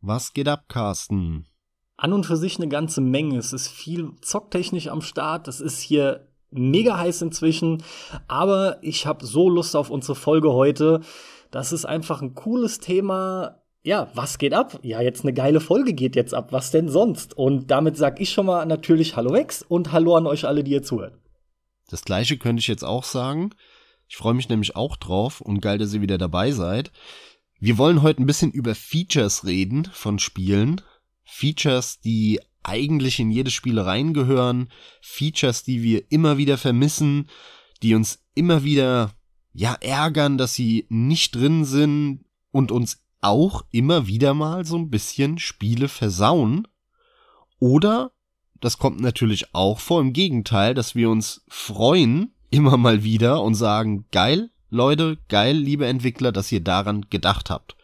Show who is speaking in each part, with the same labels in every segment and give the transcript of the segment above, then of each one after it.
Speaker 1: Was geht ab, Carsten?
Speaker 2: An und für sich eine ganze Menge. Es ist viel zocktechnisch am Start. Es ist hier mega heiß inzwischen. Aber ich habe so Lust auf unsere Folge heute. Das ist einfach ein cooles Thema. Ja, was geht ab? Ja, jetzt eine geile Folge geht jetzt ab. Was denn sonst? Und damit sag ich schon mal natürlich Hallo Max und Hallo an euch alle, die ihr zuhört.
Speaker 1: Das gleiche könnte ich jetzt auch sagen. Ich freue mich nämlich auch drauf und geil, dass ihr wieder dabei seid. Wir wollen heute ein bisschen über Features reden von Spielen. Features, die eigentlich in jedes Spiel reingehören. Features, die wir immer wieder vermissen, die uns immer wieder, ja, ärgern, dass sie nicht drin sind und uns auch immer wieder mal so ein bisschen Spiele versauen. Oder, das kommt natürlich auch vor, im Gegenteil, dass wir uns freuen, immer mal wieder und sagen, geil, Leute, geil, liebe Entwickler, dass ihr daran gedacht habt.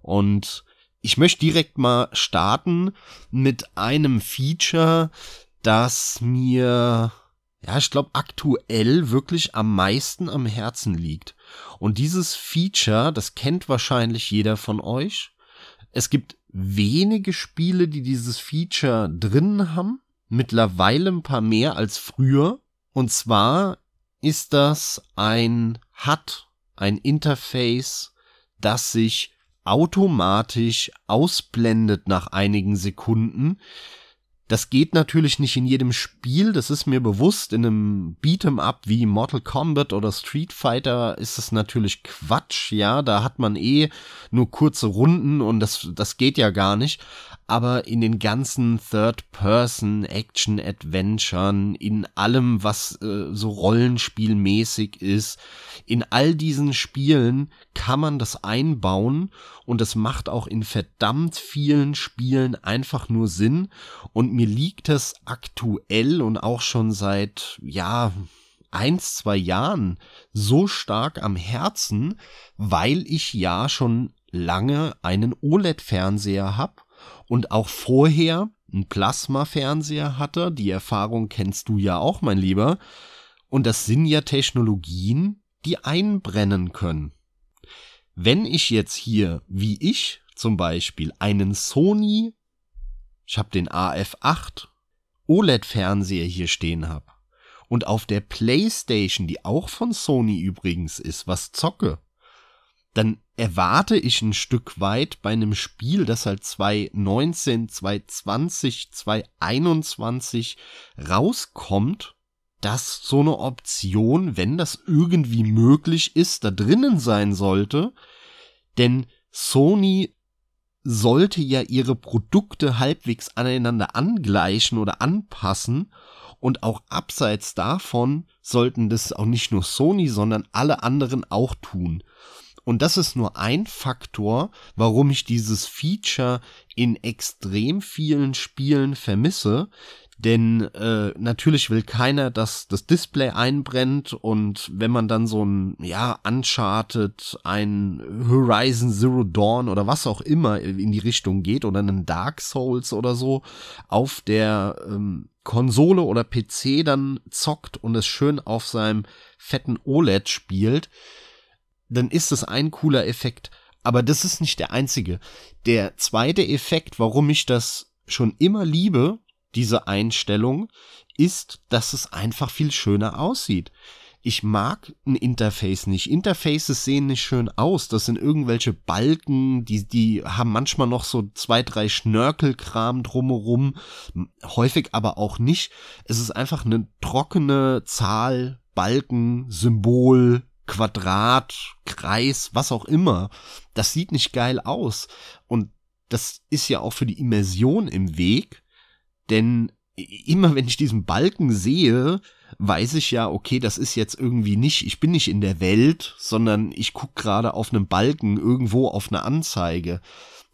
Speaker 1: Und ich möchte direkt mal starten mit einem Feature, das mir, ja, ich glaube, aktuell wirklich am meisten am Herzen liegt. Und dieses Feature, das kennt wahrscheinlich jeder von euch. Es gibt wenige Spiele, die dieses Feature drin haben. Mittlerweile ein paar mehr als früher. Und zwar ist das ein HUD, ein Interface, das sich automatisch ausblendet nach einigen Sekunden. Das geht natürlich nicht in jedem Spiel, das ist mir bewusst. In einem Beat'em Up wie Mortal Kombat oder Street Fighter ist es natürlich Quatsch, ja. Da hat man eh nur kurze Runden und das, das geht ja gar nicht aber in den ganzen Third-Person-Action-Adventuren, in allem, was äh, so Rollenspielmäßig ist, in all diesen Spielen kann man das einbauen und das macht auch in verdammt vielen Spielen einfach nur Sinn und mir liegt das aktuell und auch schon seit, ja, eins, zwei Jahren so stark am Herzen, weil ich ja schon lange einen OLED-Fernseher habe und auch vorher ein Plasma-Fernseher hatte. Die Erfahrung kennst du ja auch, mein Lieber. Und das sind ja Technologien, die einbrennen können. Wenn ich jetzt hier, wie ich zum Beispiel, einen Sony, ich habe den AF8 OLED-Fernseher hier stehen habe und auf der PlayStation, die auch von Sony übrigens ist, was zocke, dann erwarte ich ein Stück weit bei einem Spiel, das halt 2019, 2020, 2021 rauskommt, dass so eine Option, wenn das irgendwie möglich ist, da drinnen sein sollte. Denn Sony sollte ja ihre Produkte halbwegs aneinander angleichen oder anpassen und auch abseits davon sollten das auch nicht nur Sony, sondern alle anderen auch tun. Und das ist nur ein Faktor, warum ich dieses Feature in extrem vielen Spielen vermisse. Denn äh, natürlich will keiner, dass das Display einbrennt und wenn man dann so ein, ja, Uncharted, ein Horizon Zero Dawn oder was auch immer in die Richtung geht oder einen Dark Souls oder so auf der ähm, Konsole oder PC dann zockt und es schön auf seinem fetten OLED spielt, dann ist das ein cooler Effekt. Aber das ist nicht der einzige. Der zweite Effekt, warum ich das schon immer liebe, diese Einstellung, ist, dass es einfach viel schöner aussieht. Ich mag ein Interface nicht. Interfaces sehen nicht schön aus. Das sind irgendwelche Balken, die, die haben manchmal noch so zwei, drei Schnörkelkram drumherum. Häufig aber auch nicht. Es ist einfach eine trockene Zahl, Balken, Symbol, Quadrat, Kreis, was auch immer. Das sieht nicht geil aus. Und das ist ja auch für die Immersion im Weg, denn immer wenn ich diesen Balken sehe, weiß ich ja, okay, das ist jetzt irgendwie nicht, ich bin nicht in der Welt, sondern ich gucke gerade auf einem Balken irgendwo auf eine Anzeige.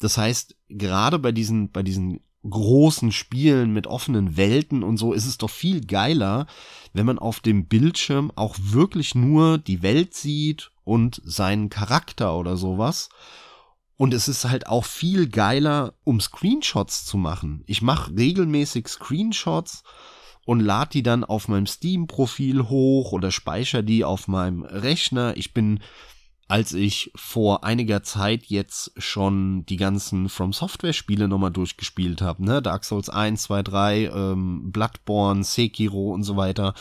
Speaker 1: Das heißt, gerade bei diesen, bei diesen großen Spielen mit offenen Welten und so ist es doch viel geiler, wenn man auf dem Bildschirm auch wirklich nur die Welt sieht und seinen Charakter oder sowas. Und es ist halt auch viel geiler, um Screenshots zu machen. Ich mache regelmäßig Screenshots und lade die dann auf meinem Steam-Profil hoch oder speichere die auf meinem Rechner. Ich bin als ich vor einiger Zeit jetzt schon die ganzen From Software Spiele nochmal durchgespielt habe, ne, Dark Souls 1, 2, 3, ähm, Bloodborne, Sekiro und so weiter,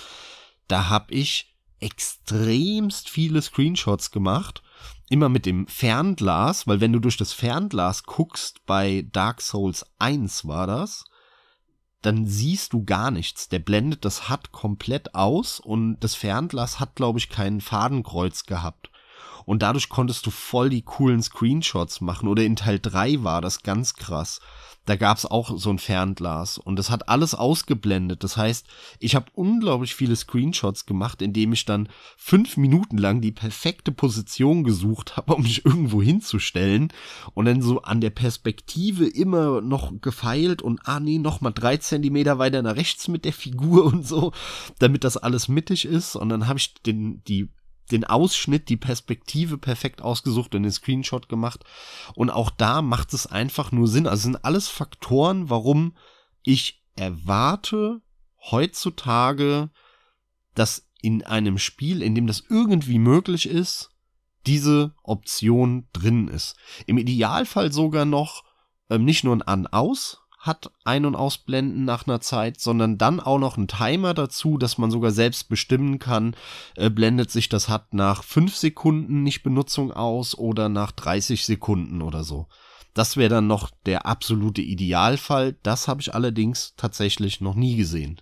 Speaker 1: da habe ich extremst viele Screenshots gemacht, immer mit dem Fernglas, weil wenn du durch das Fernglas guckst, bei Dark Souls 1 war das, dann siehst du gar nichts. Der blendet das HUD komplett aus und das Fernglas hat, glaube ich, kein Fadenkreuz gehabt. Und dadurch konntest du voll die coolen Screenshots machen. Oder in Teil 3 war das ganz krass. Da gab's auch so ein Fernglas und das hat alles ausgeblendet. Das heißt, ich habe unglaublich viele Screenshots gemacht, indem ich dann fünf Minuten lang die perfekte Position gesucht habe, um mich irgendwo hinzustellen und dann so an der Perspektive immer noch gefeilt und ah nee, noch mal drei Zentimeter weiter nach rechts mit der Figur und so, damit das alles mittig ist. Und dann habe ich den die den Ausschnitt, die Perspektive perfekt ausgesucht und den Screenshot gemacht. Und auch da macht es einfach nur Sinn. Also sind alles Faktoren, warum ich erwarte heutzutage, dass in einem Spiel, in dem das irgendwie möglich ist, diese Option drin ist. Im Idealfall sogar noch ähm, nicht nur ein An-Aus, hat Ein- und Ausblenden nach einer Zeit, sondern dann auch noch ein Timer dazu, dass man sogar selbst bestimmen kann, äh, blendet sich das HUD nach 5 Sekunden nicht Benutzung aus oder nach 30 Sekunden oder so. Das wäre dann noch der absolute Idealfall. Das habe ich allerdings tatsächlich noch nie gesehen.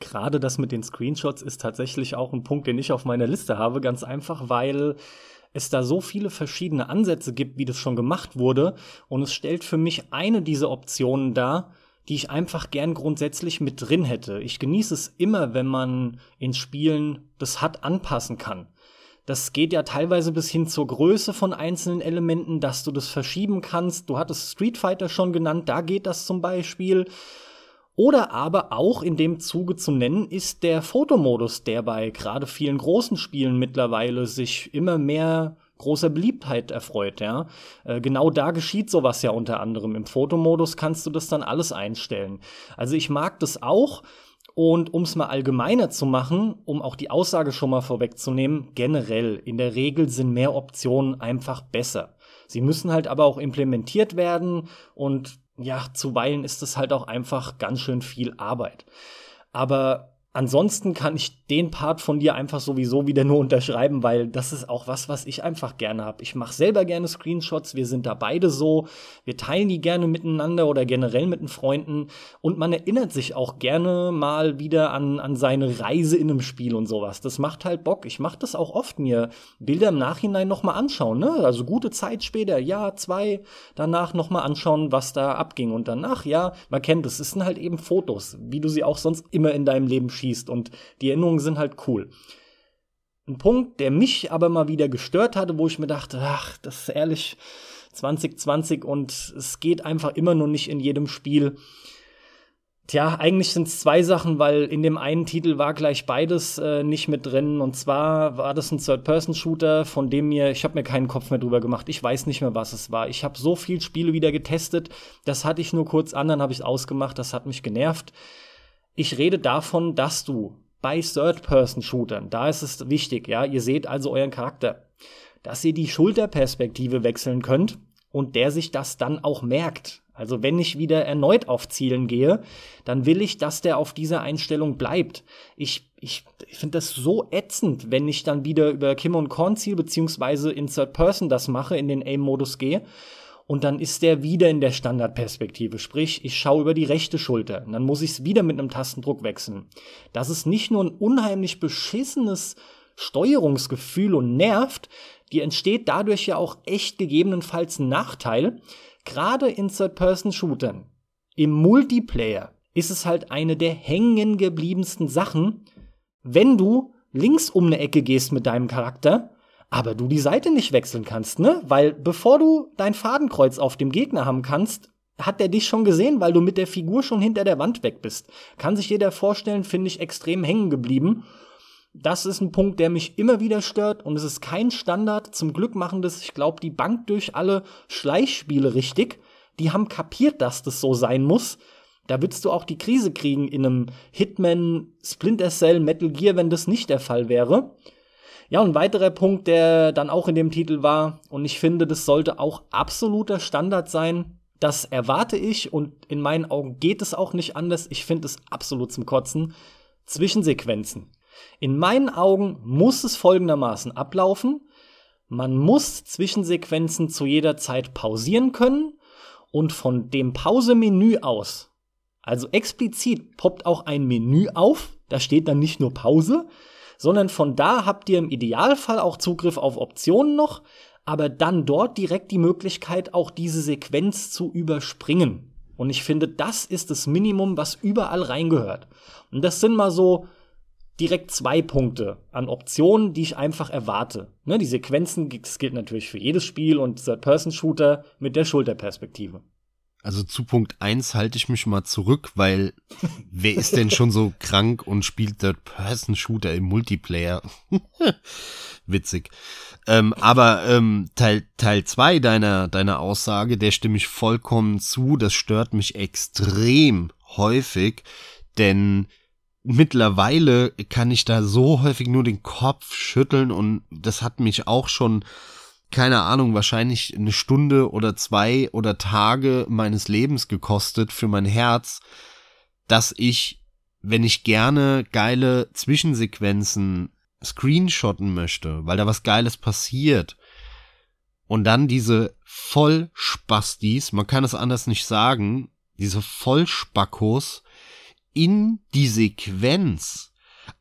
Speaker 2: Gerade das mit den Screenshots ist tatsächlich auch ein Punkt, den ich auf meiner Liste habe, ganz einfach, weil es da so viele verschiedene Ansätze gibt, wie das schon gemacht wurde. Und es stellt für mich eine dieser Optionen dar, die ich einfach gern grundsätzlich mit drin hätte. Ich genieße es immer, wenn man in Spielen das HUD anpassen kann. Das geht ja teilweise bis hin zur Größe von einzelnen Elementen, dass du das verschieben kannst. Du hattest Street Fighter schon genannt, da geht das zum Beispiel. Oder aber auch in dem Zuge zu nennen ist der Fotomodus, der bei gerade vielen großen Spielen mittlerweile sich immer mehr großer Beliebtheit erfreut, ja. Äh, genau da geschieht sowas ja unter anderem. Im Fotomodus kannst du das dann alles einstellen. Also ich mag das auch. Und um es mal allgemeiner zu machen, um auch die Aussage schon mal vorwegzunehmen, generell, in der Regel sind mehr Optionen einfach besser. Sie müssen halt aber auch implementiert werden und ja, zuweilen ist es halt auch einfach ganz schön viel Arbeit. Aber Ansonsten kann ich den Part von dir einfach sowieso wieder nur unterschreiben, weil das ist auch was, was ich einfach gerne habe. Ich mache selber gerne Screenshots, wir sind da beide so, wir teilen die gerne miteinander oder generell mit den Freunden und man erinnert sich auch gerne mal wieder an, an seine Reise in einem Spiel und sowas. Das macht halt Bock. Ich mache das auch oft mir Bilder im Nachhinein nochmal anschauen, ne? Also gute Zeit später, ja, zwei, danach nochmal anschauen, was da abging und danach, ja, man kennt es, sind halt eben Fotos, wie du sie auch sonst immer in deinem Leben schießt schießt und die Erinnerungen sind halt cool. Ein Punkt, der mich aber mal wieder gestört hatte, wo ich mir dachte, ach, das ist ehrlich 2020 und es geht einfach immer nur nicht in jedem Spiel. Tja, eigentlich sind es zwei Sachen, weil in dem einen Titel war gleich beides äh, nicht mit drin. Und zwar war das ein Third-Person-Shooter, von dem mir, ich habe mir keinen Kopf mehr drüber gemacht. Ich weiß nicht mehr, was es war. Ich habe so viel Spiele wieder getestet. Das hatte ich nur kurz an, dann habe ich es ausgemacht. Das hat mich genervt. Ich rede davon, dass du bei Third-Person-Shootern, da ist es wichtig, ja, ihr seht also euren Charakter, dass ihr die Schulterperspektive wechseln könnt und der sich das dann auch merkt. Also wenn ich wieder erneut auf Zielen gehe, dann will ich, dass der auf dieser Einstellung bleibt. Ich, ich, ich finde das so ätzend, wenn ich dann wieder über Kim und Korn Ziel beziehungsweise in Third Person das mache, in den Aim-Modus gehe und dann ist der wieder in der Standardperspektive. Sprich, ich schaue über die rechte Schulter. Und dann muss ich es wieder mit einem Tastendruck wechseln. Das ist nicht nur ein unheimlich beschissenes Steuerungsgefühl und nervt, die entsteht dadurch ja auch echt gegebenenfalls ein Nachteil. Gerade in Third-Person-Shootern. Im Multiplayer ist es halt eine der hängen gebliebensten Sachen, wenn du links um eine Ecke gehst mit deinem Charakter aber du die Seite nicht wechseln kannst, ne? Weil bevor du dein Fadenkreuz auf dem Gegner haben kannst, hat der dich schon gesehen, weil du mit der Figur schon hinter der Wand weg bist. Kann sich jeder vorstellen, finde ich extrem hängen geblieben. Das ist ein Punkt, der mich immer wieder stört und es ist kein Standard. Zum Glück machen das, ich glaube, die Bank durch alle Schleichspiele richtig. Die haben kapiert, dass das so sein muss. Da würdest du auch die Krise kriegen in einem Hitman, Splinter Cell, Metal Gear, wenn das nicht der Fall wäre. Ja, und ein weiterer Punkt, der dann auch in dem Titel war, und ich finde, das sollte auch absoluter Standard sein, das erwarte ich und in meinen Augen geht es auch nicht anders. Ich finde es absolut zum Kotzen. Zwischensequenzen. In meinen Augen muss es folgendermaßen ablaufen. Man muss Zwischensequenzen zu jeder Zeit pausieren können und von dem Pausemenü aus, also explizit poppt auch ein Menü auf, da steht dann nicht nur Pause, sondern von da habt ihr im Idealfall auch Zugriff auf Optionen noch, aber dann dort direkt die Möglichkeit, auch diese Sequenz zu überspringen. Und ich finde, das ist das Minimum, was überall reingehört. Und das sind mal so direkt zwei Punkte an Optionen, die ich einfach erwarte. Ne, die Sequenzen, das gilt natürlich für jedes Spiel und Third-Person-Shooter mit der Schulterperspektive.
Speaker 1: Also zu Punkt eins halte ich mich mal zurück, weil wer ist denn schon so krank und spielt Third-Person-Shooter im Multiplayer? Witzig. Ähm, aber ähm, Teil Teil zwei deiner deiner Aussage, der stimme ich vollkommen zu. Das stört mich extrem häufig, denn mittlerweile kann ich da so häufig nur den Kopf schütteln und das hat mich auch schon keine Ahnung, wahrscheinlich eine Stunde oder zwei oder Tage meines Lebens gekostet für mein Herz, dass ich, wenn ich gerne geile Zwischensequenzen screenshotten möchte, weil da was Geiles passiert, und dann diese Vollspastis, man kann es anders nicht sagen, diese Vollspackos in die Sequenz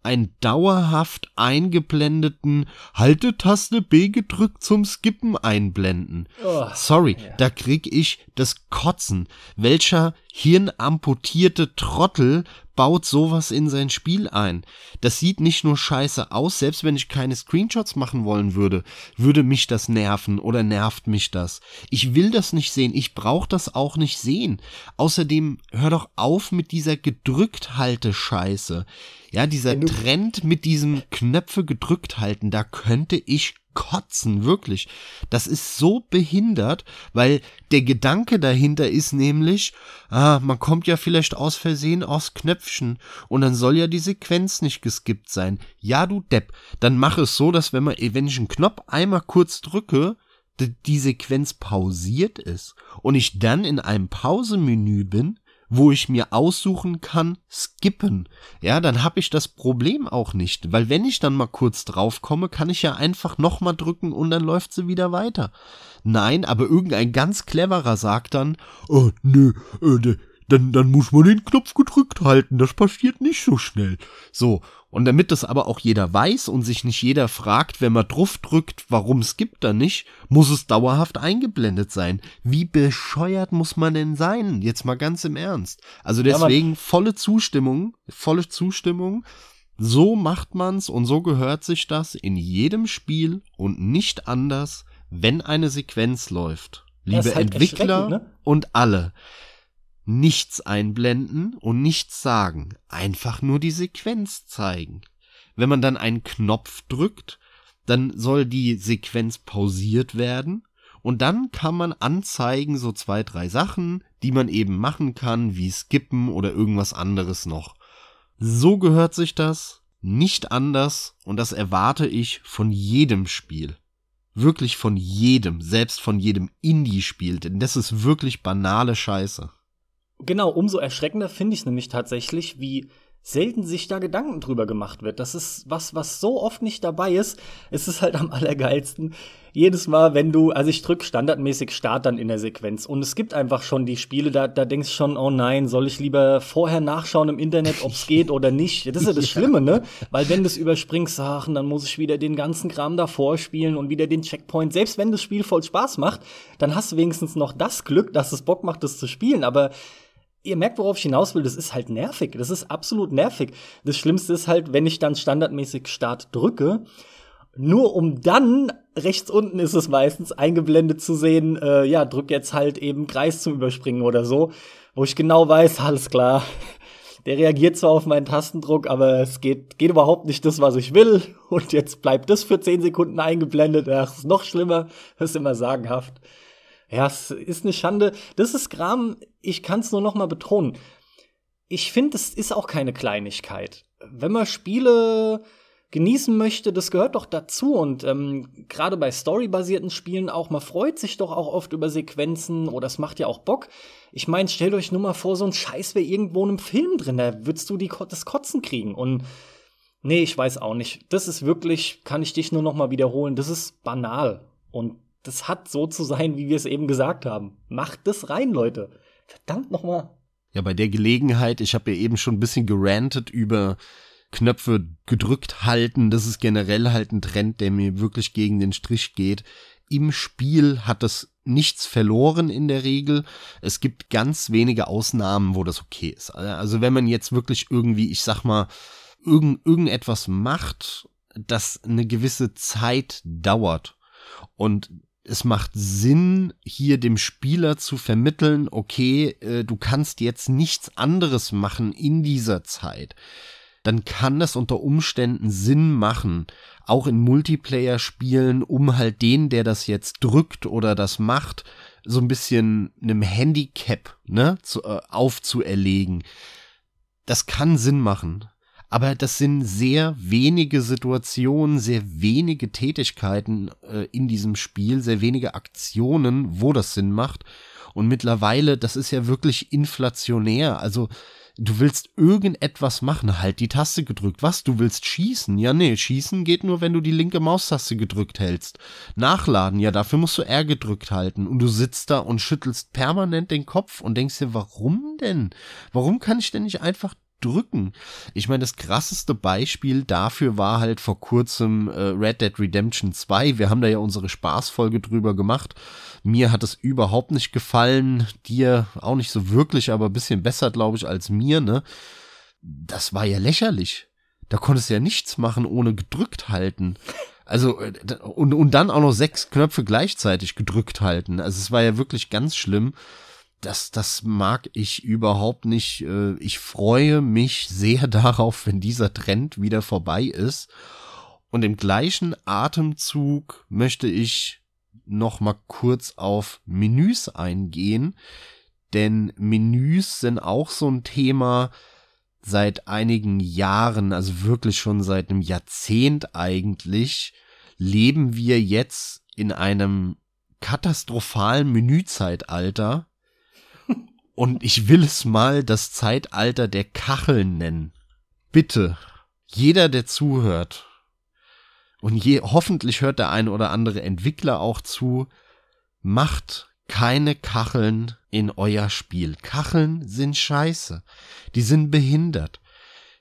Speaker 1: einen dauerhaft eingeblendeten Haltetaste B gedrückt zum Skippen einblenden. Oh, Sorry, ja. da krieg ich das Kotzen. Welcher hirnamputierte Trottel baut sowas in sein Spiel ein. Das sieht nicht nur scheiße aus, selbst wenn ich keine Screenshots machen wollen würde, würde mich das nerven oder nervt mich das. Ich will das nicht sehen, ich brauche das auch nicht sehen. Außerdem hör doch auf mit dieser gedrückt halte Scheiße. Ja, dieser Trend mit diesem Knöpfe gedrückt halten, da könnte ich kotzen, wirklich. Das ist so behindert, weil der Gedanke dahinter ist nämlich, ah, man kommt ja vielleicht aus Versehen aus Knöpfchen und dann soll ja die Sequenz nicht geskippt sein. Ja, du Depp, dann mach es so, dass wenn man, wenn ich einen Knopf einmal kurz drücke, die Sequenz pausiert ist und ich dann in einem Pausemenü bin wo ich mir aussuchen kann, skippen. Ja, dann habe ich das Problem auch nicht, weil wenn ich dann mal kurz drauf komme, kann ich ja einfach nochmal drücken und dann läuft sie wieder weiter. Nein, aber irgendein ganz cleverer sagt dann, oh, nö, äh, dann, dann muss man den Knopf gedrückt halten, das passiert nicht so schnell. So, und damit das aber auch jeder weiß und sich nicht jeder fragt, wenn man drauf drückt, warum es gibt da nicht, muss es dauerhaft eingeblendet sein. Wie bescheuert muss man denn sein? Jetzt mal ganz im Ernst. Also deswegen ja, volle Zustimmung, volle Zustimmung. So macht man's und so gehört sich das in jedem Spiel und nicht anders, wenn eine Sequenz läuft. Liebe halt Entwickler ne? und alle nichts einblenden und nichts sagen, einfach nur die Sequenz zeigen. Wenn man dann einen Knopf drückt, dann soll die Sequenz pausiert werden und dann kann man anzeigen so zwei, drei Sachen, die man eben machen kann, wie skippen oder irgendwas anderes noch. So gehört sich das, nicht anders und das erwarte ich von jedem Spiel. Wirklich von jedem, selbst von jedem Indie-Spiel, denn das ist wirklich banale Scheiße.
Speaker 2: Genau, umso erschreckender finde ich es nämlich tatsächlich, wie selten sich da Gedanken drüber gemacht wird. Das ist was, was so oft nicht dabei ist. Es ist halt am allergeilsten. Jedes Mal, wenn du, also ich drück standardmäßig Start dann in der Sequenz und es gibt einfach schon die Spiele, da, da denkst du schon, oh nein, soll ich lieber vorher nachschauen im Internet, ob's geht oder nicht. Das ist ja das Schlimme, ne? Weil wenn du es überspringst, ach, dann muss ich wieder den ganzen Kram davor spielen und wieder den Checkpoint. Selbst wenn das Spiel voll Spaß macht, dann hast du wenigstens noch das Glück, dass es Bock macht, das zu spielen. Aber ihr merkt, worauf ich hinaus will, das ist halt nervig. Das ist absolut nervig. Das Schlimmste ist halt, wenn ich dann standardmäßig Start drücke, nur um dann rechts unten ist es meistens eingeblendet zu sehen, äh, ja, drück jetzt halt eben Kreis zum Überspringen oder so, wo ich genau weiß, alles klar. Der reagiert zwar auf meinen Tastendruck, aber es geht, geht überhaupt nicht das, was ich will. Und jetzt bleibt das für 10 Sekunden eingeblendet. Ach, ist noch schlimmer. Das ist immer sagenhaft. Ja, es ist eine Schande. Das ist Gram, ich kann es nur noch mal betonen. Ich finde, es ist auch keine Kleinigkeit. Wenn man Spiele genießen möchte, das gehört doch dazu. Und ähm, gerade bei storybasierten Spielen auch, man freut sich doch auch oft über Sequenzen oder es macht ja auch Bock. Ich meine, stellt euch nur mal vor, so ein Scheiß wäre irgendwo in einem Film drin, da würdest du die, das Kotzen kriegen. Und nee, ich weiß auch nicht. Das ist wirklich, kann ich dich nur noch mal wiederholen, das ist banal. Und das hat so zu sein, wie wir es eben gesagt haben. Macht das rein, Leute. Verdammt noch mal.
Speaker 1: Ja, bei der Gelegenheit, ich habe ja eben schon ein bisschen gerantet über Knöpfe gedrückt halten. Das ist generell halt ein Trend, der mir wirklich gegen den Strich geht. Im Spiel hat das nichts verloren in der Regel. Es gibt ganz wenige Ausnahmen, wo das okay ist. Also wenn man jetzt wirklich irgendwie, ich sag mal, irgend, irgendetwas macht, das eine gewisse Zeit dauert und es macht Sinn, hier dem Spieler zu vermitteln, okay, äh, du kannst jetzt nichts anderes machen in dieser Zeit dann kann das unter Umständen Sinn machen, auch in Multiplayer-Spielen, um halt den, der das jetzt drückt oder das macht, so ein bisschen einem Handicap ne, zu, äh, aufzuerlegen. Das kann Sinn machen. Aber das sind sehr wenige Situationen, sehr wenige Tätigkeiten äh, in diesem Spiel, sehr wenige Aktionen, wo das Sinn macht. Und mittlerweile, das ist ja wirklich inflationär. Also du willst irgendetwas machen, halt die Taste gedrückt. Was, du willst schießen? Ja, nee, schießen geht nur, wenn du die linke Maustaste gedrückt hältst. Nachladen, ja, dafür musst du R gedrückt halten. Und du sitzt da und schüttelst permanent den Kopf und denkst dir, warum denn? Warum kann ich denn nicht einfach drücken. Ich meine, das krasseste Beispiel dafür war halt vor kurzem äh, Red Dead Redemption 2. Wir haben da ja unsere Spaßfolge drüber gemacht. Mir hat es überhaupt nicht gefallen, dir auch nicht so wirklich, aber ein bisschen besser, glaube ich, als mir, ne? Das war ja lächerlich. Da konntest du ja nichts machen, ohne gedrückt halten. Also, äh, und, und dann auch noch sechs Knöpfe gleichzeitig gedrückt halten. Also es war ja wirklich ganz schlimm das, das mag ich überhaupt nicht. Äh, ich freue mich sehr darauf, wenn dieser Trend wieder vorbei ist. Und im gleichen Atemzug möchte ich noch mal kurz auf Menüs eingehen, denn Menüs sind auch so ein Thema seit einigen Jahren, also wirklich schon seit einem Jahrzehnt eigentlich, leben wir jetzt in einem katastrophalen Menüzeitalter und ich will es mal das Zeitalter der Kacheln nennen. Bitte, jeder, der zuhört, und je, hoffentlich hört der ein oder andere Entwickler auch zu, macht keine Kacheln in euer Spiel. Kacheln sind scheiße. Die sind behindert.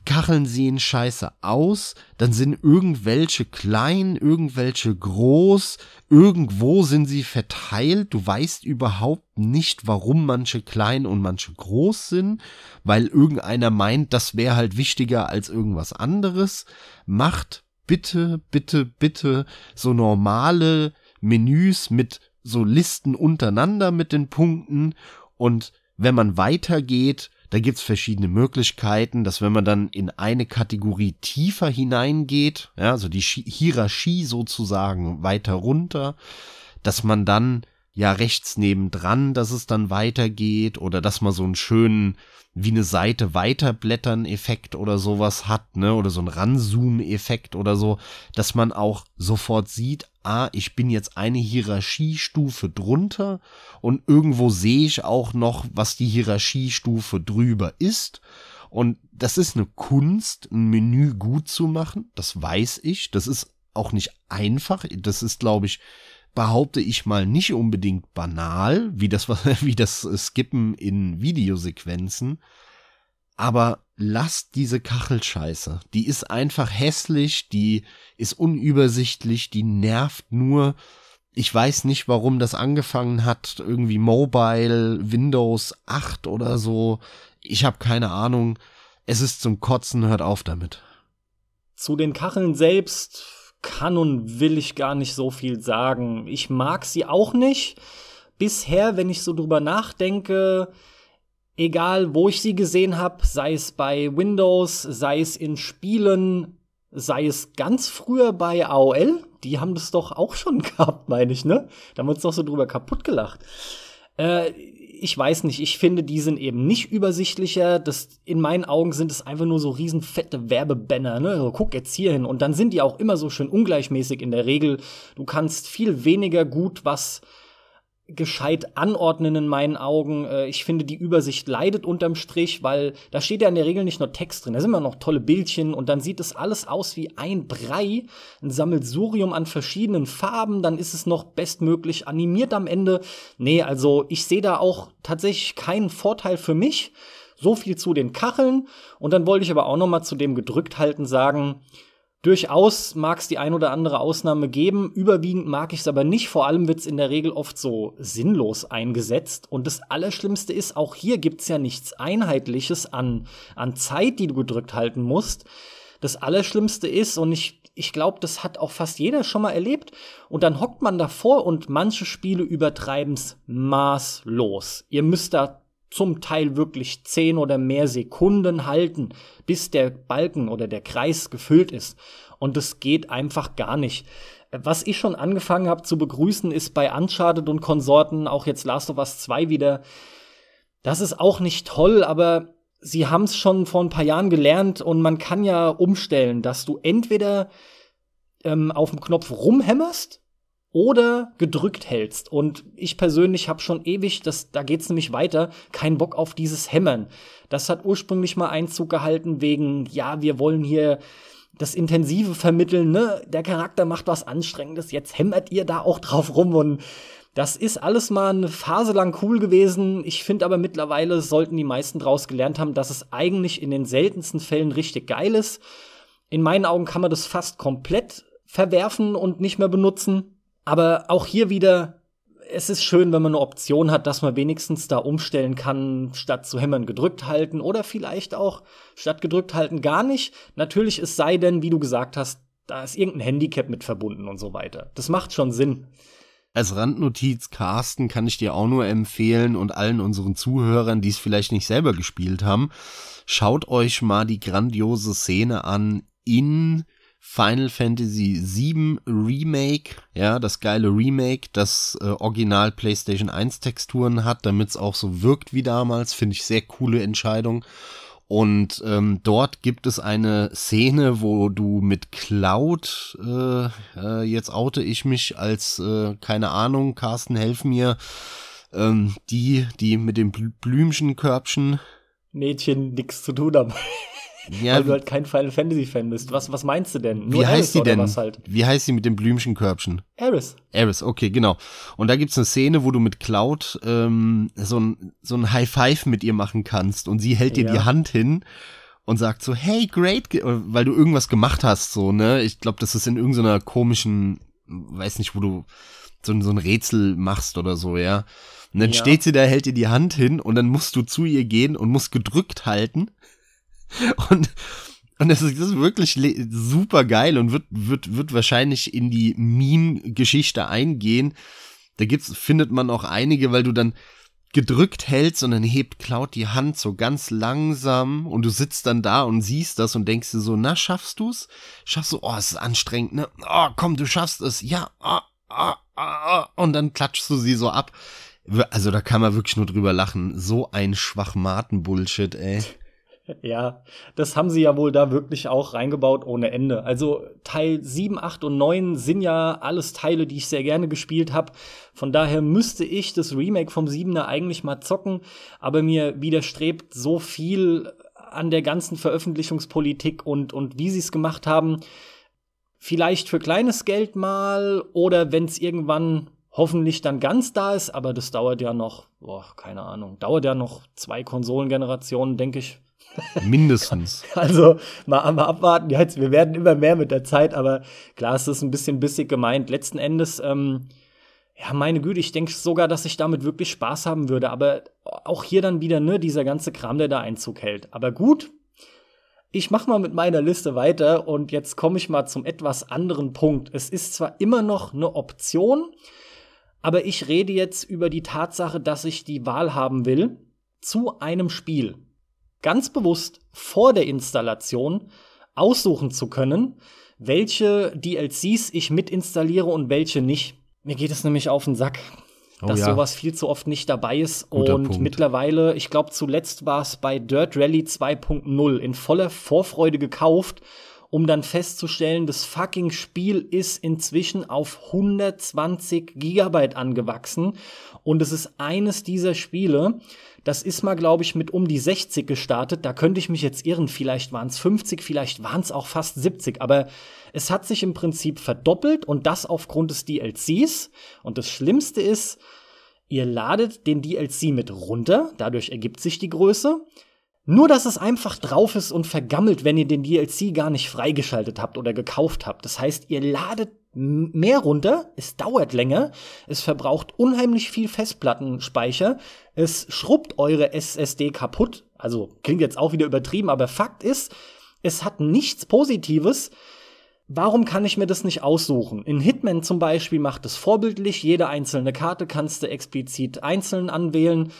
Speaker 1: Kacheln sehen scheiße aus, dann sind irgendwelche klein, irgendwelche groß, irgendwo sind sie verteilt, du weißt überhaupt nicht, warum manche klein und manche groß sind, weil irgendeiner meint, das wäre halt wichtiger als irgendwas anderes. Macht bitte, bitte, bitte so normale Menüs mit so Listen untereinander mit den Punkten und wenn man weitergeht, da gibt's verschiedene Möglichkeiten, dass wenn man dann in eine Kategorie tiefer hineingeht, ja, also die Hierarchie sozusagen weiter runter, dass man dann ja rechts nebendran, dass es dann weitergeht oder dass man so einen schönen wie eine Seite weiterblättern Effekt oder sowas hat, ne, oder so ein Ranzoom Effekt oder so, dass man auch sofort sieht, ah, ich bin jetzt eine Hierarchiestufe drunter und irgendwo sehe ich auch noch, was die Hierarchiestufe drüber ist. Und das ist eine Kunst, ein Menü gut zu machen. Das weiß ich. Das ist auch nicht einfach. Das ist, glaube ich, behaupte ich mal nicht unbedingt banal, wie das, wie das Skippen in Videosequenzen. Aber lasst diese Kachelscheiße. Die ist einfach hässlich, die ist unübersichtlich, die nervt nur. Ich weiß nicht, warum das angefangen hat. Irgendwie Mobile, Windows 8 oder so. Ich habe keine Ahnung. Es ist zum Kotzen, hört auf damit.
Speaker 2: Zu den Kacheln selbst kann und will ich gar nicht so viel sagen. Ich mag sie auch nicht. Bisher, wenn ich so drüber nachdenke, egal wo ich sie gesehen habe, sei es bei Windows, sei es in Spielen, sei es ganz früher bei AOL, die haben das doch auch schon gehabt, meine ich, ne? Da haben wir uns doch so drüber kaputt gelacht. Äh, ich weiß nicht, ich finde, die sind eben nicht übersichtlicher. Das, in meinen Augen sind es einfach nur so riesenfette Werbebanner, ne? Also, guck jetzt hier hin. Und dann sind die auch immer so schön ungleichmäßig in der Regel. Du kannst viel weniger gut was gescheit anordnen in meinen Augen. Äh, ich finde, die Übersicht leidet unterm Strich, weil da steht ja in der Regel nicht nur Text drin, da sind immer noch tolle Bildchen und dann sieht es alles aus wie ein Brei, ein Sammelsurium an verschiedenen Farben, dann ist es noch bestmöglich animiert am Ende. Nee, also ich sehe da auch tatsächlich keinen Vorteil für mich. So viel zu den Kacheln. Und dann wollte ich aber auch noch mal zu dem gedrückt halten sagen, Durchaus mag es die ein oder andere Ausnahme geben. Überwiegend mag ich es aber nicht. Vor allem wird es in der Regel oft so sinnlos eingesetzt. Und das Allerschlimmste ist, auch hier gibt es ja nichts Einheitliches an, an Zeit, die du gedrückt halten musst. Das Allerschlimmste ist, und ich, ich glaube, das hat auch fast jeder schon mal erlebt, und dann hockt man davor und manche Spiele übertreiben es maßlos. Ihr müsst da zum Teil wirklich zehn oder mehr Sekunden halten, bis der Balken oder der Kreis gefüllt ist. Und das geht einfach gar nicht. Was ich schon angefangen habe zu begrüßen, ist bei Uncharted und Konsorten, auch jetzt Last of Us 2 wieder, das ist auch nicht toll, aber sie haben es schon vor ein paar Jahren gelernt und man kann ja umstellen, dass du entweder ähm, auf dem Knopf rumhämmerst oder gedrückt hältst. Und ich persönlich habe schon ewig, das, da geht's nämlich weiter, keinen Bock auf dieses Hämmern. Das hat ursprünglich mal Einzug gehalten wegen, ja, wir wollen hier das Intensive vermitteln, ne? Der Charakter macht was Anstrengendes, jetzt hämmert ihr da auch drauf rum und das ist alles mal eine Phase lang cool gewesen. Ich finde aber mittlerweile sollten die meisten draus gelernt haben, dass es eigentlich in den seltensten Fällen richtig geil ist. In meinen Augen kann man das fast komplett verwerfen und nicht mehr benutzen. Aber auch hier wieder, es ist schön, wenn man eine Option hat, dass man wenigstens da umstellen kann, statt zu hämmern gedrückt halten oder vielleicht auch statt gedrückt halten gar nicht. Natürlich, es sei denn, wie du gesagt hast, da ist irgendein Handicap mit verbunden und so weiter. Das macht schon Sinn.
Speaker 1: Als Randnotiz, Carsten, kann ich dir auch nur empfehlen und allen unseren Zuhörern, die es vielleicht nicht selber gespielt haben, schaut euch mal die grandiose Szene an in Final Fantasy VII Remake, ja, das geile Remake, das äh, Original PlayStation 1 Texturen hat, damit es auch so wirkt wie damals, finde ich sehr coole Entscheidung. Und ähm, dort gibt es eine Szene, wo du mit Cloud, äh, äh, jetzt oute ich mich als, äh, keine Ahnung, Carsten, helf mir, ähm, die, die mit dem Blümchenkörbchen.
Speaker 2: Mädchen nix zu tun haben. Ja, weil du halt kein Final Fantasy Fan bist. Was, was meinst du denn?
Speaker 1: Nur wie heißt sie denn? Halt? Wie heißt sie mit dem Blümchenkörbchen?
Speaker 2: Eris.
Speaker 1: Eris, okay, genau. Und da gibt's eine Szene, wo du mit Cloud ähm, so ein, so ein High Five mit ihr machen kannst und sie hält dir ja. die Hand hin und sagt so, hey, great, weil du irgendwas gemacht hast, so, ne? Ich glaube, das ist in irgendeiner komischen, weiß nicht, wo du so, so ein Rätsel machst oder so, ja. Und dann ja. steht sie da, hält dir die Hand hin und dann musst du zu ihr gehen und musst gedrückt halten Und, und das ist, das ist wirklich super geil und wird, wird, wird wahrscheinlich in die Meme-Geschichte eingehen. Da gibt's, findet man auch einige, weil du dann gedrückt hältst und dann hebt Cloud die Hand so ganz langsam und du sitzt dann da und siehst das und denkst dir so, na, schaffst du's? Schaffst du, oh, es ist anstrengend, ne? Oh, komm, du schaffst es. Ja, ah, ah, ah, und dann klatschst du sie so ab. Also da kann man wirklich nur drüber lachen. So ein Schwachmaten-Bullshit, ey.
Speaker 2: Ja, das haben sie ja wohl da wirklich auch reingebaut ohne Ende. Also Teil 7, 8 und 9 sind ja alles Teile, die ich sehr gerne gespielt habe. Von daher müsste ich das Remake vom 7er eigentlich mal zocken, aber mir widerstrebt so viel an der ganzen Veröffentlichungspolitik und, und wie sie es gemacht haben. Vielleicht für kleines Geld mal oder wenn es irgendwann hoffentlich dann ganz da ist, aber das dauert ja noch, boah, keine Ahnung, dauert ja noch zwei Konsolengenerationen, denke ich.
Speaker 1: Mindestens.
Speaker 2: also mal, mal abwarten. Jetzt, wir werden immer mehr mit der Zeit, aber klar, es ist ein bisschen bissig gemeint. Letzten Endes, ähm, ja, meine Güte, ich denke sogar, dass ich damit wirklich Spaß haben würde. Aber auch hier dann wieder, ne, dieser ganze Kram, der da Einzug hält. Aber gut, ich mach mal mit meiner Liste weiter und jetzt komme ich mal zum etwas anderen Punkt. Es ist zwar immer noch eine Option, aber ich rede jetzt über die Tatsache, dass ich die Wahl haben will zu einem Spiel ganz bewusst vor der Installation aussuchen zu können, welche DLCs ich mit installiere und welche nicht. Mir geht es nämlich auf den Sack. oh, dass ja. sowas viel zu oft nicht dabei ist. Guter und Punkt. mittlerweile, ich glaube, zuletzt war es bei Dirt Rally 2.0 in voller Vorfreude gekauft um dann festzustellen, das fucking Spiel ist inzwischen auf 120 Gigabyte angewachsen und es ist eines dieser Spiele, das ist mal, glaube ich, mit um die 60 gestartet. Da könnte ich mich jetzt irren. Vielleicht waren es 50, vielleicht waren es auch fast 70. Aber es hat sich im Prinzip verdoppelt und das aufgrund des DLCs. Und das Schlimmste ist, ihr ladet den DLC mit runter. Dadurch ergibt sich die Größe. Nur, dass es einfach drauf ist und vergammelt, wenn ihr den DLC gar nicht freigeschaltet habt oder gekauft habt. Das heißt, ihr ladet mehr runter, es dauert länger, es verbraucht unheimlich viel Festplattenspeicher, es schrubbt eure SSD kaputt. Also klingt jetzt auch wieder übertrieben, aber Fakt ist, es hat nichts Positives. Warum kann ich mir das nicht aussuchen? In Hitman zum Beispiel macht es vorbildlich, jede einzelne Karte kannst du explizit einzeln anwählen.